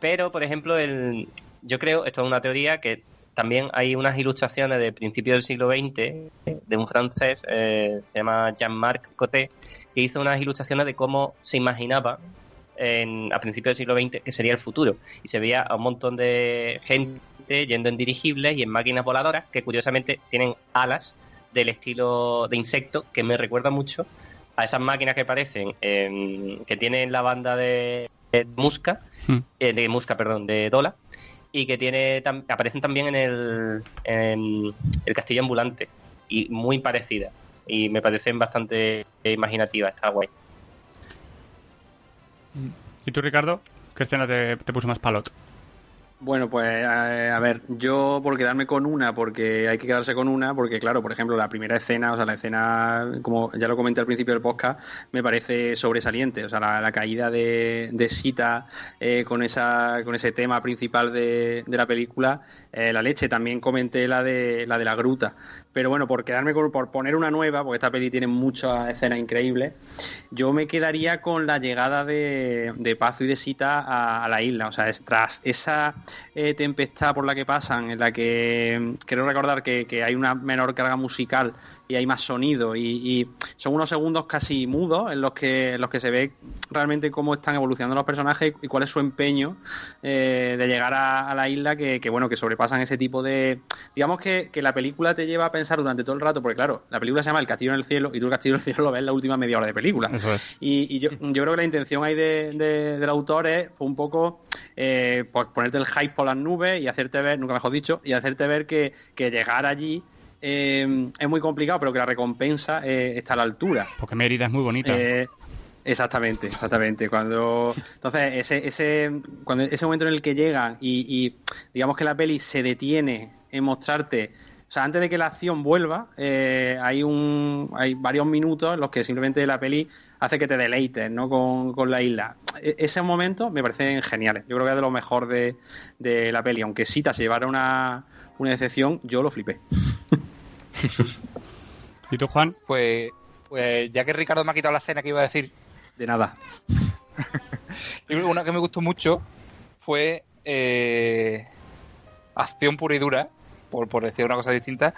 Pero, por ejemplo, el, yo creo, esto es una teoría, que también hay unas ilustraciones de principios del siglo XX de un francés, eh, se llama Jean-Marc Coté, que hizo unas ilustraciones de cómo se imaginaba en, a principios del siglo XX que sería el futuro. Y se veía a un montón de gente yendo en dirigibles y en máquinas voladoras que curiosamente tienen alas del estilo de insecto que me recuerda mucho a esas máquinas que parecen que tienen la banda de, de Musca, Hmm. eh, de Musca, perdón, de Dola, y que tiene tam- aparecen también en el, en el castillo ambulante y muy parecida y me parecen bastante imaginativas, está guay. ¿Y tú, Ricardo? ¿Qué escena te, te puso más palot? Bueno, pues eh, a ver, yo por quedarme con una, porque hay que quedarse con una, porque claro, por ejemplo, la primera escena, o sea, la escena, como ya lo comenté al principio del podcast, me parece sobresaliente, o sea, la, caída de, de Sita eh, con esa con ese tema principal de, de la película, eh, la leche, también comenté la de la de la gruta, pero bueno, por quedarme con, por poner una nueva, porque esta peli tiene muchas escenas increíbles, yo me quedaría con la llegada de, de Pazo y de Sita a, la isla, o sea, es tras esa eh, tempestad por la que pasan, en la que mm, quiero recordar que, que hay una menor carga musical y hay más sonido y, y son unos segundos casi mudos en los que en los que se ve realmente cómo están evolucionando los personajes y cuál es su empeño eh, de llegar a, a la isla que, que, bueno que sobrepasan ese tipo de digamos que, que la película te lleva a pensar durante todo el rato porque claro la película se llama El Castillo en el cielo y tú el Castillo en el cielo lo ves en la última media hora de película Eso es. y, y yo, yo creo que la intención ahí de, de- del autor es un poco eh, pues ponerte el hype por las nubes y hacerte ver, nunca mejor dicho, y hacerte ver que, que llegar allí eh, es muy complicado, pero que la recompensa eh, está a la altura. Porque Mérida es muy bonita. Eh, exactamente, exactamente. Cuando entonces ese ese cuando ese momento en el que llega y, y digamos que la peli se detiene en mostrarte o sea, antes de que la acción vuelva, eh, hay un hay varios minutos en los que simplemente la peli hace que te deleites ¿no? con, con la isla. E- ese momento me parecen geniales. Yo creo que es de lo mejor de, de la peli. Aunque Sita se llevara una, una decepción, yo lo flipé. ¿Y tú, Juan? Pues, pues ya que Ricardo me ha quitado la escena que iba a decir, De nada. y una que me gustó mucho fue eh, acción pura y dura, por, por decir una cosa distinta,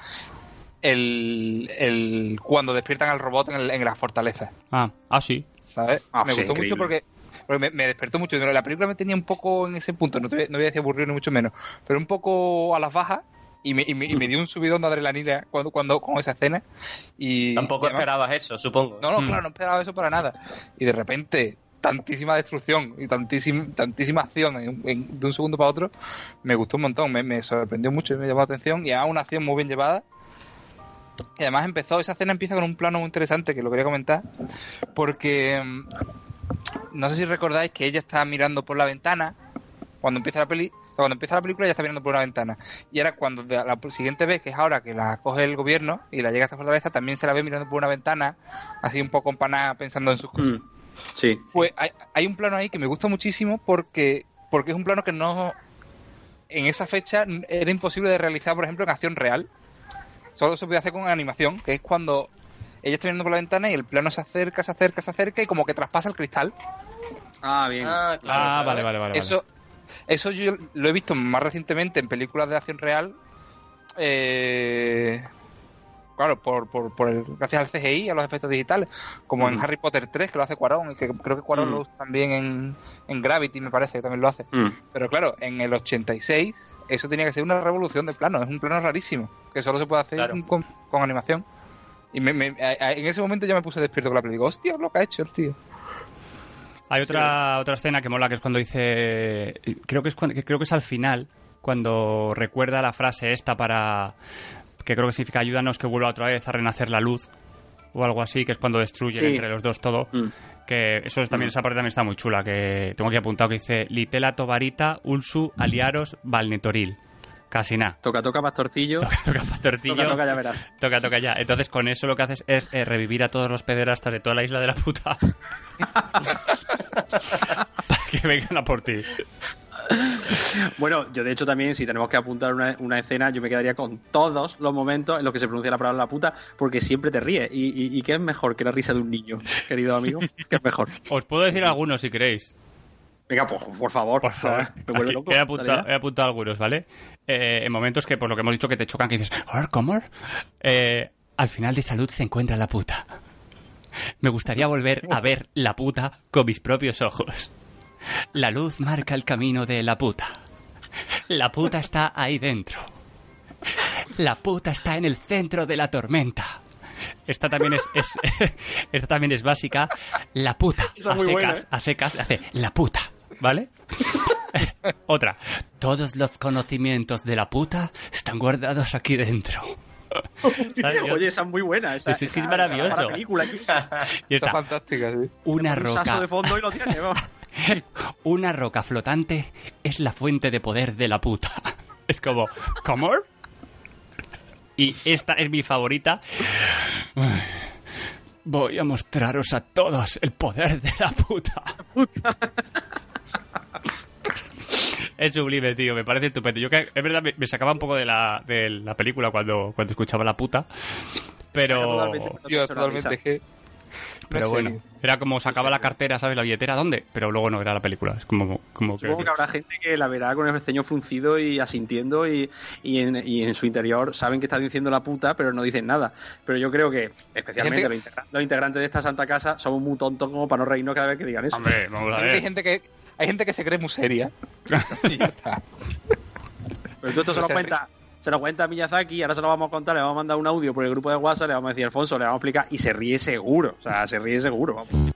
el, el cuando despiertan al robot en, el- en la fortaleza. Ah, ah sí. ¿sabes? Ah, me sí, gustó increíble. mucho porque, porque me, me despertó mucho. La película me tenía un poco en ese punto, no, te, voy- no voy a decir aburrido ni mucho menos, pero un poco a las bajas y me, y me, y me dio un subidón de adrenalina cuando, cuando con esa escena. Y, Tampoco y además- esperabas eso, supongo. No, no, Hmm. claro, no esperaba eso para nada. Y de repente, tantísima destrucción y tantísima, tantísima acción en- en- de un segundo para otro, me gustó un montón, me, me sorprendió mucho y me llamó la atención. Y además una acción muy bien llevada. Y además empezó, esa escena empieza con un plano muy interesante que lo quería comentar, porque mm, no sé si recordáis que ella está mirando por la ventana cuando empieza la peli. Cuando empieza la película ella está mirando por una ventana. Y ahora cuando la siguiente vez, que es ahora que la coge el gobierno y la llega hasta fortaleza, también se la ve mirando por una ventana, así un poco empanada pensando en sus cosas. Mm, Sí. Pues hay, hay un plano ahí que me gusta muchísimo porque, porque es un plano que no. En esa fecha era imposible de realizar, por ejemplo, en acción real. Solo se puede hacer con animación, que es cuando ella está mirando por la ventana y el plano se acerca, se acerca, se acerca y como que traspasa el cristal. Ah, bien. Ah, claro, Ah, vale, vale, vale. eso, eso yo lo he visto más recientemente en películas de acción real. eh, claro, por, por, por el, gracias al CGI, a los efectos digitales, como en Mm. Harry Potter 3, que lo hace Cuarón, y que creo que Cuarón Mm. lo usa también en, en Gravity, me parece, que también lo hace. Mm. Pero claro, en el 86 eso tenía que ser una revolución de plano, es un plano rarísimo, que solo se puede hacer Claro. con, con animación. Y me- me- a- a- en ese momento ya me puse despierto con la película. Digo, hostia, lo que ha hecho el tío. Hay otra, otra escena que mola, que es cuando dice... Creo que es, cuando, que creo que es al final, cuando recuerda la frase esta para... Que creo que significa ayúdanos que vuelva otra vez a renacer la luz. O algo así, que es cuando destruyen Sí. entre los dos todo. Mm. Que eso es también, Mm. esa parte también está muy chula. Que tengo aquí apuntado que dice Litela Tobarita, Ulsu, Aliaros, Valnetoril. Casi nada. Toca, toca, pastorcillo. Toca pastorcillo. Toca, toca, ya verás. Toca, toca ya. Entonces con eso lo que haces es eh, revivir a todos los pederastas de toda la isla de la puta. Para que vengan a por ti. Bueno, yo de hecho también, si tenemos que apuntar una, una escena, yo me quedaría con todos los momentos en los que se pronuncia la palabra la puta, porque siempre te ríes. ¿Y, y, y qué es mejor que la risa de un niño, querido amigo? ¿Qué es mejor? Os puedo decir algunos si queréis. Venga, pues, por favor. Por favor. Me loco. he, apuntado, he apuntado algunos, ¿vale? Eh, en momentos que, por lo que hemos dicho, que te chocan, que dices, "Ah, ¿cómo? Eh, al final de salud se encuentra la puta. Me gustaría volver a ver la puta con mis propios ojos. La luz marca el camino de la puta. La puta está ahí dentro. La puta está en el centro de la tormenta. Esta también es, es- esta también es básica. La puta a secas, buena, ¿eh? a secas hace la puta, ¿vale? Otra. Todos los conocimientos de la puta están guardados aquí dentro. Oye, esa es muy buena. Esa, sí, es que es maravilloso. esa película aquí. Y Está fantástica, sí. una roca. de fondo y lo tiene. Una roca flotante es la fuente de poder de la puta. Es como, ¿cómo? Y esta es mi favorita. Voy a mostraros a todos el poder de la puta. Es sublime, tío, me parece estupendo. Yo que es verdad me, me sacaba un poco de la, de la película cuando, cuando escuchaba la puta. Pero, la totalmente que... pero no sé. bueno, era como sacaba la cartera, ¿sabes? La billetera, ¿dónde? Pero luego no era la película. Es como, como que. Supongo que habrá gente que la verá con el ceño fruncido y asintiendo y, y, en, y en su interior saben que está diciendo la puta, pero no dicen nada. Pero yo creo que, especialmente Gente- los, integra- los integrantes de esta santa casa, somos muy tontos como para no reírnos cada vez que digan eso. Hombre, vamos a Hay ver. gente que hay gente que se cree muy seria. y ya está. Pero tú esto se lo cuenta. Se lo cuenta a Miyazaki, ahora se lo vamos a contar, le vamos a mandar un audio por el grupo de WhatsApp, le vamos a decir Alfonso, le vamos a explicar y se ríe seguro, o sea, se ríe seguro. Vamos.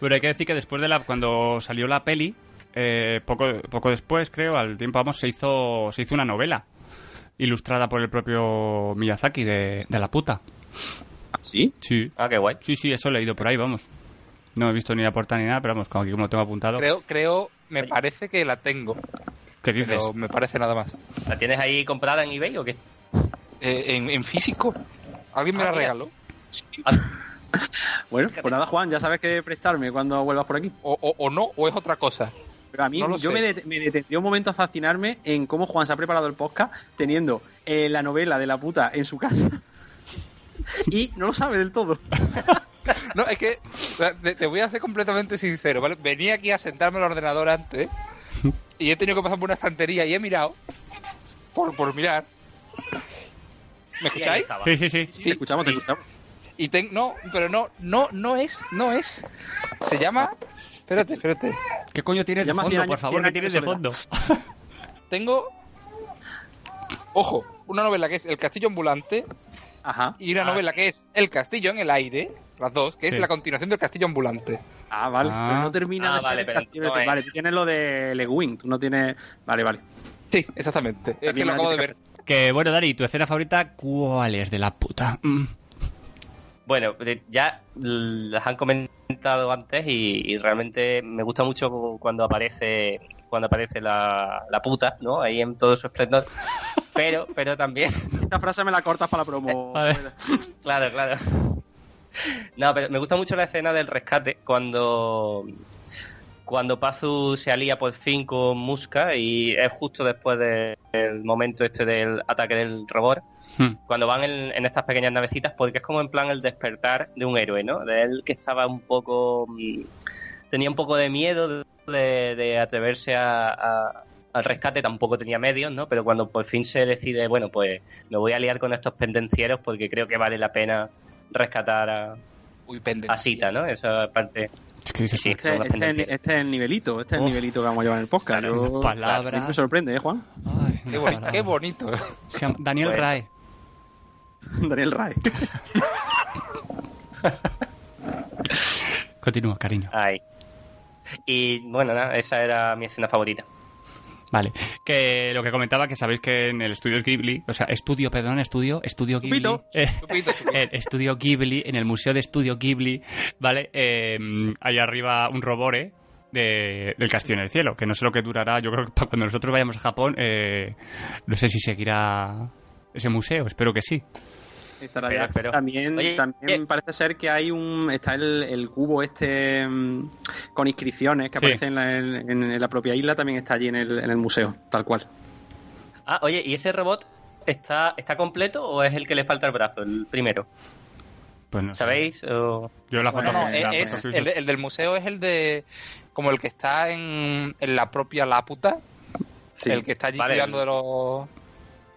Pero hay que decir que después de la. Cuando salió la peli, eh, poco, poco después, creo, al tiempo vamos, se hizo, se hizo una novela. Ilustrada por el propio Miyazaki de, de la puta. ¿Sí? Sí. Ah, qué guay. Sí, sí, eso he leído por ahí, vamos. No he visto ni la portada ni nada, pero vamos, como aquí como lo tengo apuntado. Creo, creo, me parece que la tengo, ¿Qué dices? pero me parece nada más. ¿La tienes ahí comprada en eBay o qué? Eh, en, en físico. ¿Alguien me Ah, la mira. regaló? Bueno, pues nada, Juan, ya sabes que prestarme cuando vuelvas por aquí. O, o, o no, o es otra cosa. Pero a mí, No yo me, det- me un momento a fascinarme en cómo Juan se ha preparado el podcast teniendo eh, la novela de la puta en su casa. y no lo sabe del todo. No, es que te, te voy a ser completamente sincero, ¿vale? Venía aquí a sentarme al ordenador antes y he tenido que pasar por una estantería y he mirado por, por mirar. ¿Me escucháis? Sí, sí, sí. Sí, te escuchamos, te escuchamos. Y ten, no, pero no, no, no es, no es. Se llama. Espérate, espérate. ¿Qué coño tienes de Llama fondo, por favor? ¿Qué tienes de de fondo? Tengo. Ojo, una novela que es El Castillo Ambulante Ajá. y una Ah, novela que es El Castillo en el Aire, las dos, que Sí. es la continuación del Castillo Ambulante. Ah, vale. Ah. Pero no termina Ah, de vale, pero castillo no de- es. Vale, tú tienes lo de Le Guin, tú no tienes... Vale, vale. Sí, exactamente. Es que También lo acabo de ver. Que bueno, Dari, ¿tu escena favorita cuál es de la puta? Mm. Bueno, ya las han comentado antes y, y realmente me gusta mucho cuando aparece cuando aparece la, la puta, ¿no? Ahí en todo su esplendor. Pero, pero también, Esta frase me la cortas para la promo. Claro, claro. No, pero me gusta mucho la escena del rescate cuando cuando Pazu se alía por fin con Muska y es justo después de- del momento este del ataque del robot Hmm. cuando van en, en estas pequeñas navecitas, porque es como en plan el despertar de un héroe, ¿no? De él que estaba un poco. mm, tenía un poco de miedo de, de atreverse a, a- al rescate, tampoco tenía medios, ¿no? Pero cuando por fin se decide, bueno, pues me voy a liar con estos pendencieros porque creo que vale la pena rescatar a, Uy, a Sita, ¿no? Esa parte. Es que dices, Sí, Este, este es- este es el nivelito, este es el Uf. nivelito que vamos a llevar en el podcast. Claro, palabras. a mí me sorprende, ¿eh, Juan? Ay, Qué bonito. Qué bonito. Se llama Daniel Pues- Rae. Daniel Rae. Continúa, cariño. Ahí. Y bueno, nada, esa era mi escena favorita. Vale. Que lo que comentaba, que sabéis que en el estudio Ghibli, o sea, estudio, perdón, estudio, estudio Ghibli. Chupito. eh, Chupito, chupito. el estudio Ghibli, en el museo de estudio Ghibli, ¿vale? Eh, hay arriba un robore de- del Castillo en el Cielo, que no sé lo que durará, yo creo que para cuando nosotros vayamos a Japón, eh, no sé si seguirá ese museo, espero que sí. Estará Pero, ya. pero- también Oye, también eh. parece ser que hay un está el, el cubo este mm, con inscripciones que Sí. aparece en la, en- en la propia isla también está allí en el, en el museo tal cual Ah, oye, ¿y ese robot está, está completo o es el que le falta el brazo, el primero? Pues no. ¿Sabéis? O- Yo la foto no, la foto es, el, del museo es el de. Como el que está en, en la propia Laputa. sí. El que está allí Vale, cuidando de los.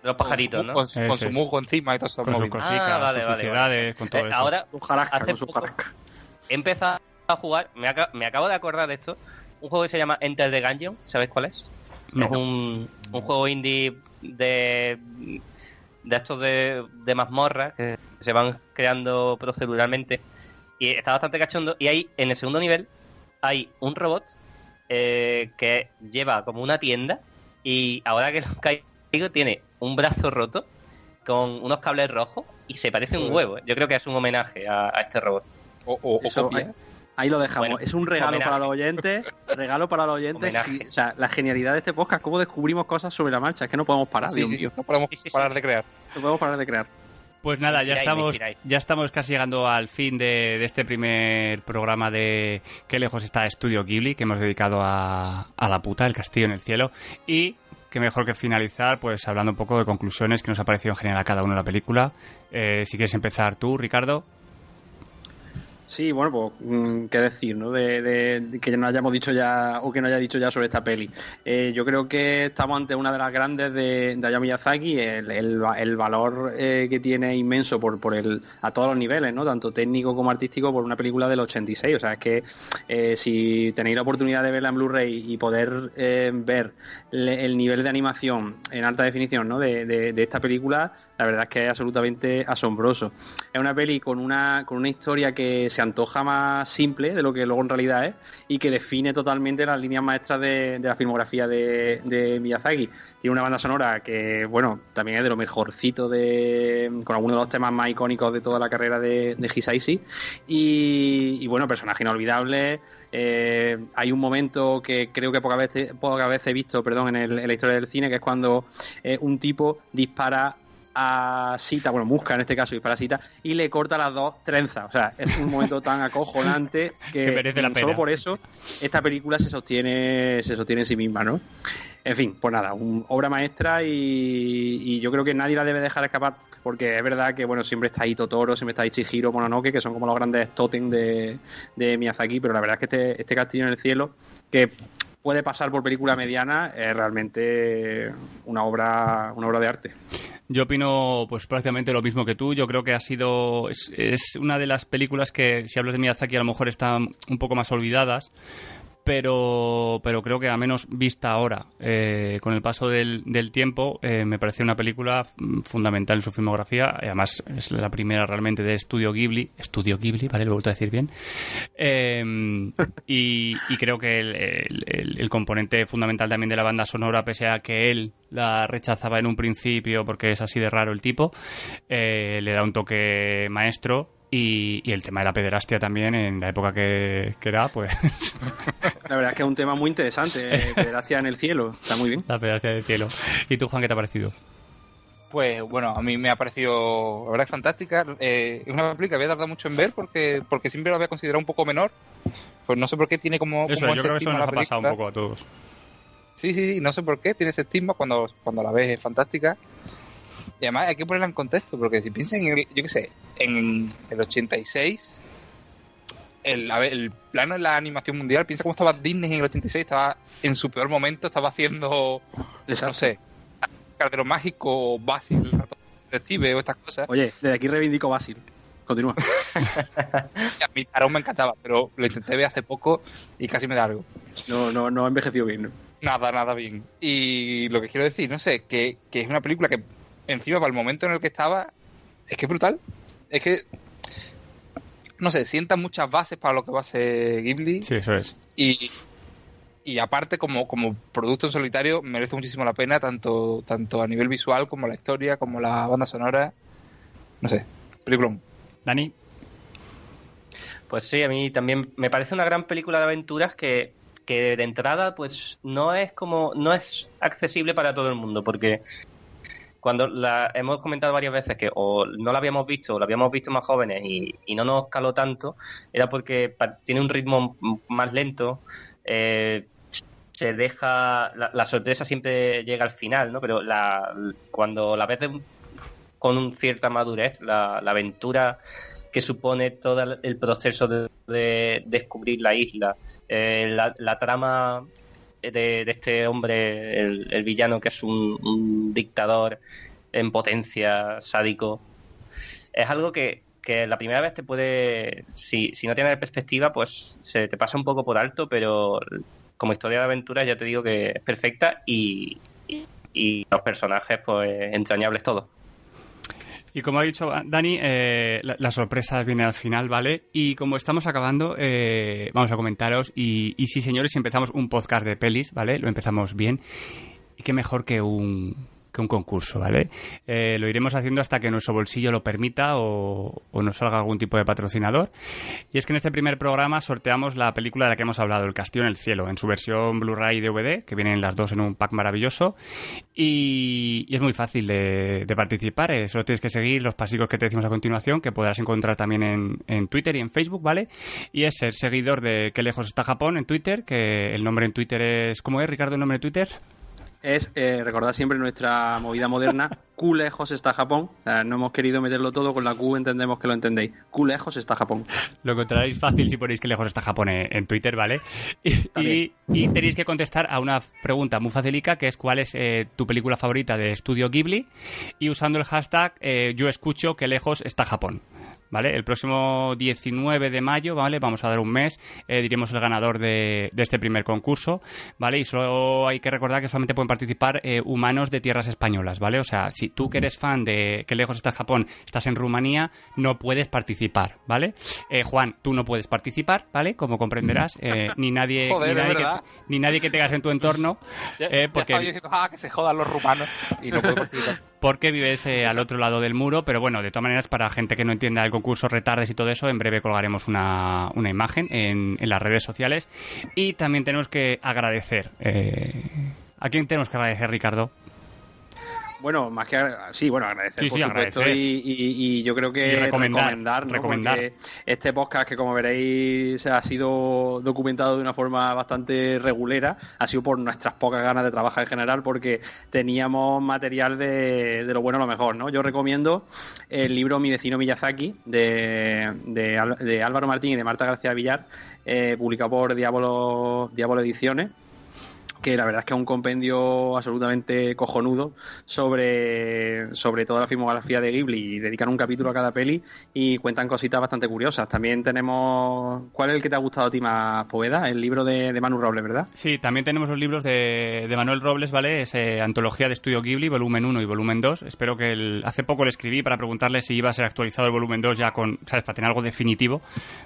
De los pajaritos, con ¿no? Con, su- con musgo encima y todo eso. con sus cositas, Ah, vale, sus vale, suciedades, con todo Eh, eso. ahora hace poco- he empezado a jugar, me, aca- me acabo de acordar de esto, un juego que se llama Enter the Gungeon, ¿sabéis cuál es? No. Es un, un juego indie de, de estos de, de mazmorras que se van creando proceduralmente y está bastante cachondo y ahí en el segundo nivel hay un robot eh, que lleva como una tienda y ahora que lo tiene un brazo roto con unos cables rojos y se parece un huevo. Yo creo que es un homenaje a, a este robot. O, o- o Eso copia. Ahí lo dejamos. Bueno, es un regalo homenaje. para los oyentes. Regalo para los oyentes. Y, o sea, la genialidad de este podcast, cómo descubrimos cosas sobre la marcha. Es que no podemos parar, Sí, Dios sí, mío. no podemos Sí, sí, sí. parar de crear. No podemos parar de crear. Pues nada, ya estamos, ya estamos casi llegando al fin de, de este primer programa de Qué lejos está Estudio Ghibli, que hemos dedicado a, a la puta, el castillo en el cielo. Y qué mejor que finalizar, pues hablando un poco de conclusiones que nos ha parecido en general a cada uno de la película. Eh, si quieres empezar tú, Ricardo. Sí, bueno, pues mm, qué decir, ¿no? De, de- que no hayamos dicho ya o que no haya dicho ya sobre esta peli. Eh, yo creo que estamos ante una de las grandes de, de Hayao Miyazaki. El, el va- el valor eh, que tiene inmenso por, por el a todos los niveles, ¿no? Tanto técnico como artístico por una película del 86. O sea, es que eh, si tenéis la oportunidad de verla en Blu-ray y poder eh, ver le- el nivel de animación en alta definición, ¿no? De esta película, la verdad es que es absolutamente asombroso. Es una peli con una, con una historia que se antoja más simple de lo que luego en realidad es y que define totalmente las líneas maestras de, la filmografía de, de Miyazaki. Tiene una banda sonora que, bueno, también es de lo mejorcito de, con algunos de los temas más icónicos de toda la carrera de, de. Y, y bueno, personaje inolvidable. Eh, hay un momento que creo que pocas veces, pocas veces he visto, perdón, en, el- en la historia del cine, que es cuando eh, un tipo dispara a Sita, bueno, busca en este caso dispara a Sita y le corta las dos trenzas. O sea, es un momento tan acojonante que, Que merece la solo pena. por eso esta película se sostiene, se sostiene en sí misma, ¿no? En fin, pues nada, un, obra maestra y, y yo creo que nadie la debe dejar escapar porque es verdad que, bueno, siempre está ahí Totoro, siempre está ahí Chihiro, Mononoke, que son como los grandes totem de, de Miyazaki, pero la verdad es que este, este castillo en el cielo, que puede pasar por película mediana, es realmente una obra, una obra de arte. Yo opino pues prácticamente lo mismo que tú. Yo creo que ha sido es, es una de las películas que si hablas de Miyazaki a lo mejor están un poco más olvidadas, pero pero creo que a menos vista ahora eh, con el paso del, tiempo eh, me parece una película fundamental en su filmografía. Y Además es la primera realmente de Estudio Ghibli, Estudio Ghibli, vale, lo he vuelto a decir bien. Eh, y, y creo que el componente fundamental también de la banda sonora, pese a que él la rechazaba en un principio porque es así de raro el tipo, eh, le da un toque maestro. Y, y el tema de la pederastia también, en la época que, que era, pues La verdad es que es un tema muy interesante, eh, Pederastia en el cielo, está muy bien. la pederastia del cielo. ¿Y tú, Juan, qué te ha parecido? Pues bueno, a mí me ha parecido, la verdad, es fantástica. Eh, es una película que había tardado mucho en ver porque, porque siempre la había considerado un poco menor. Pues no sé por qué tiene como, Eso, como yo ese creo que eso nos ha pasado un poco a todos. Sí, sí, sí, no sé por qué tiene ese estigma cuando, cuando la ves es fantástica. Y además hay que ponerla en contexto, porque si piensas en el, yo qué sé, en el 86, el, a ver, el plano de la animación mundial, piensa cómo estaba Disney en el 86, estaba en su peor momento, estaba haciendo, no sé, Cardero Mágico, Basil, el ratón detective o estas cosas. Oye, desde aquí reivindico Basil. Continúa. A mí Tarón me encantaba, pero lo intenté ver hace poco y casi me da algo. No, no, no ha envejecido bien, ¿no? Nada, nada bien. Y lo que quiero decir, no sé, que, que es una película que encima para el momento en el que estaba, es que es brutal. Es que, no sé, sienta muchas bases para lo que va a ser Ghibli Sí, eso es. y, y aparte como, como producto en solitario merece muchísimo la pena, tanto, tanto a nivel visual como la historia, como la banda sonora. No sé, peliculón. Dani, Pues sí, a mí también me parece una gran película de aventuras que, que de entrada pues no es como no es accesible para todo el mundo porque cuando la hemos comentado varias veces que o no la habíamos visto o la habíamos visto más jóvenes y, y no nos caló tanto era porque tiene un ritmo más lento eh, se deja la, sorpresa siempre llega al final no pero la cuando la ves de con cierta madurez la, aventura que supone todo el- proceso de, de descubrir la isla, eh, la trama de, este hombre, el, villano que es un, un dictador en potencia, sádico, es algo que, que la primera vez te puede, si, si no tienes perspectiva, pues se te pasa un poco por alto, pero como historia de aventura ya te digo que es perfecta y, y, y los personajes pues entrañables todos. Y como ha dicho Dani, eh, la, la sorpresa viene al final, ¿vale? Y como estamos acabando, eh, vamos a comentaros. Y, y sí, señores, empezamos un podcast de pelis, ¿vale? Lo empezamos bien. Qué mejor que un, que un concurso, ¿vale? Eh, lo iremos haciendo hasta que nuestro bolsillo lo permita o, o nos salga algún tipo de patrocinador. Y es que en este primer programa sorteamos la película de la que hemos hablado, El Castillo en el Cielo, en su versión Blu-ray y DVD, que vienen las dos en un pack maravilloso. Y, es muy fácil de, de participar, eh, solo tienes que seguir los pasivos que te decimos a continuación, que podrás encontrar también en, en Twitter y en Facebook, ¿vale? Y es ser seguidor de Qué lejos está Japón en Twitter, que el nombre en Twitter es... ¿Cómo es, Ricardo, el nombre de Twitter? Es eh, recordar siempre nuestra movida moderna. Q lejos está Japón. O sea, no hemos querido meterlo todo, con la Q entendemos que lo entendéis. Q lejos está Japón. Lo encontraréis fácil si ponéis que lejos está Japón en, Twitter, ¿vale? Y, y- y tenéis que contestar a una pregunta muy facilica, que es cuál es eh, tu película favorita de Estudio Ghibli, y usando el hashtag eh, yo escucho que lejos está Japón. ¿Vale? El próximo 19 de mayo, ¿vale? Vamos a dar un mes, eh, diremos el ganador de, de este primer concurso, ¿vale? Y solo hay que recordar que solamente pueden participar eh, humanos de tierras españolas, ¿vale? O sea, si tú que eres fan de que lejos está Japón, estás en Rumanía, no puedes participar, ¿vale? Eh, Juan, tú no puedes participar, ¿vale? Como comprenderás, eh, ni nadie, Joder, ni, nadie que, ni nadie que tengas en tu entorno, Ya, eh, ya porque diciendo, ah, que se jodan los rumanos y no puedo participar. Porque vives eh, al otro lado del muro, pero bueno, de todas maneras, para gente que no entienda el concurso, retardes y todo eso, en breve colgaremos una, una imagen en, en las redes sociales. Y también tenemos que agradecer. eh, ¿A quién tenemos que agradecer, Ricardo? Bueno, más que sí, bueno, agradecer Sí, por sí, supuesto agradecer. y, y- y yo creo que recomendar, ¿no? recomendar. Porque este podcast que como veréis ha sido documentado de una forma bastante regulera, ha sido por nuestras pocas ganas de trabajar en general porque teníamos material de, de lo bueno a lo mejor, ¿no? Yo recomiendo el libro Mi vecino Miyazaki de, de, de Álvaro Martín y de Marta García Villar, eh, publicado por Diablo, Diablo Ediciones que la verdad es que es un compendio absolutamente cojonudo sobre, sobre toda la filmografía de Ghibli y dedican un capítulo a cada peli y cuentan cositas bastante curiosas. También tenemos... ¿Cuál es el que te ha gustado a ti más, Poveda? El libro de, de Manu Robles, ¿verdad? Sí, también tenemos los libros de, de Manuel Robles, ¿vale? Es eh, Antología de Estudio Ghibli, volumen 1 y volumen 2. Espero que el- hace poco le escribí para preguntarle si iba a ser actualizado el volumen 2 ya con, ¿sabes? Para tener algo definitivo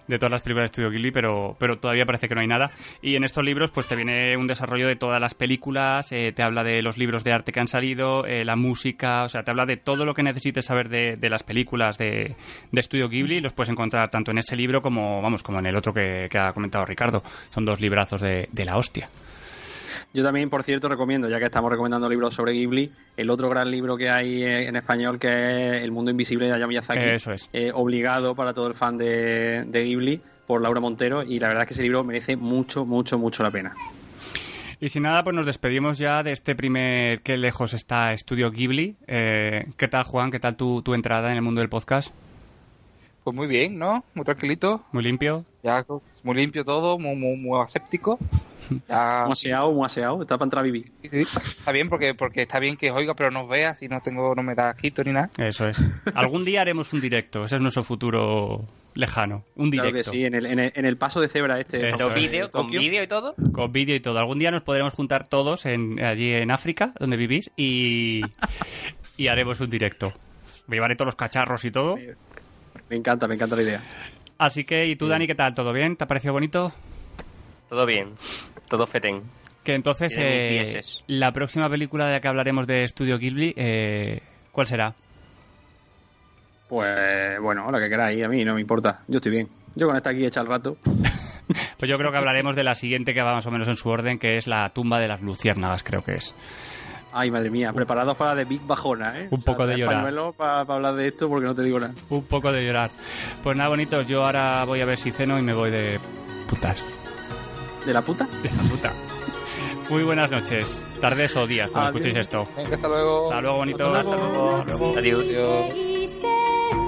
de todas las películas de Estudio Ghibli, pero, pero todavía parece que no hay nada. Y en estos libros, pues te viene un desarrollo de todas las películas, eh, te habla de los libros de arte que han salido, eh, la música, o sea, te habla de todo lo que necesites saber de, de las películas de, de Estudio Ghibli. Los puedes encontrar tanto en ese libro como, vamos, como en el otro que, que ha comentado Ricardo. Son dos librazos de, de la hostia. Yo también, por cierto, recomiendo, ya que estamos recomendando libros sobre Ghibli, el otro gran libro que hay eh, en español que es El mundo invisible de Hayao Miyazaki. Eso es. eh, obligado para todo el fan de, de Ghibli por Laura Montero y la verdad es que ese libro merece mucho, mucho, mucho la pena. Y sin nada, pues nos despedimos ya de este primer Qué lejos está Estudio Ghibli. Eh, ¿Qué tal, Juan? ¿Qué tal tu, tu entrada en el mundo del podcast? Pues muy bien, ¿no? Muy tranquilito. ¿Muy limpio? Ya muy limpio todo, muy, muy, muy aséptico. Ya, Muy aseado, muy aseado, está para entrar a vivir. sí, sí. Está bien porque porque está bien que oiga, pero no os veas y no tengo no me da quito ni nada. Eso es. Algún día haremos un directo. Ese es nuestro futuro lejano. Un Claro directo. que sí, en el, en el, en el paso de cebra este. Eso vídeo, con vídeo y todo. Con vídeo y todo. Algún día nos podremos juntar todos en, allí en África, donde vivís, y, y haremos un directo. Me llevaré todos los cacharros y todo. Me encanta, me encanta la idea. Así que, ¿y tú, Dani, qué tal? ¿Todo bien? ¿Te ha parecido bonito? Todo bien. Todo fetén. Que entonces, eh, la próxima película de la que hablaremos de Estudio Ghibli, eh, ¿cuál será? Pues bueno, la que queráis, a mí no me importa. Yo estoy bien. Yo con esta aquí hecha el rato. Pues yo creo que hablaremos de la siguiente que va más o menos en su orden, que es la tumba de las luciérnagas, creo que es. Ay, madre mía, preparados para de Big Bajona, ¿eh? Un poco de llorar. Para, hablar de esto porque no te digo nada. Un poco de llorar. Pues nada, bonitos, yo ahora voy a ver si ceno y me voy de putas. ¿De la puta? De la puta. Muy buenas noches, tardes o días, cuando Adiós. escuchéis esto. Venga, hasta luego. Hasta luego, bonitos. Hasta luego. Hasta luego. Adiós. Adiós.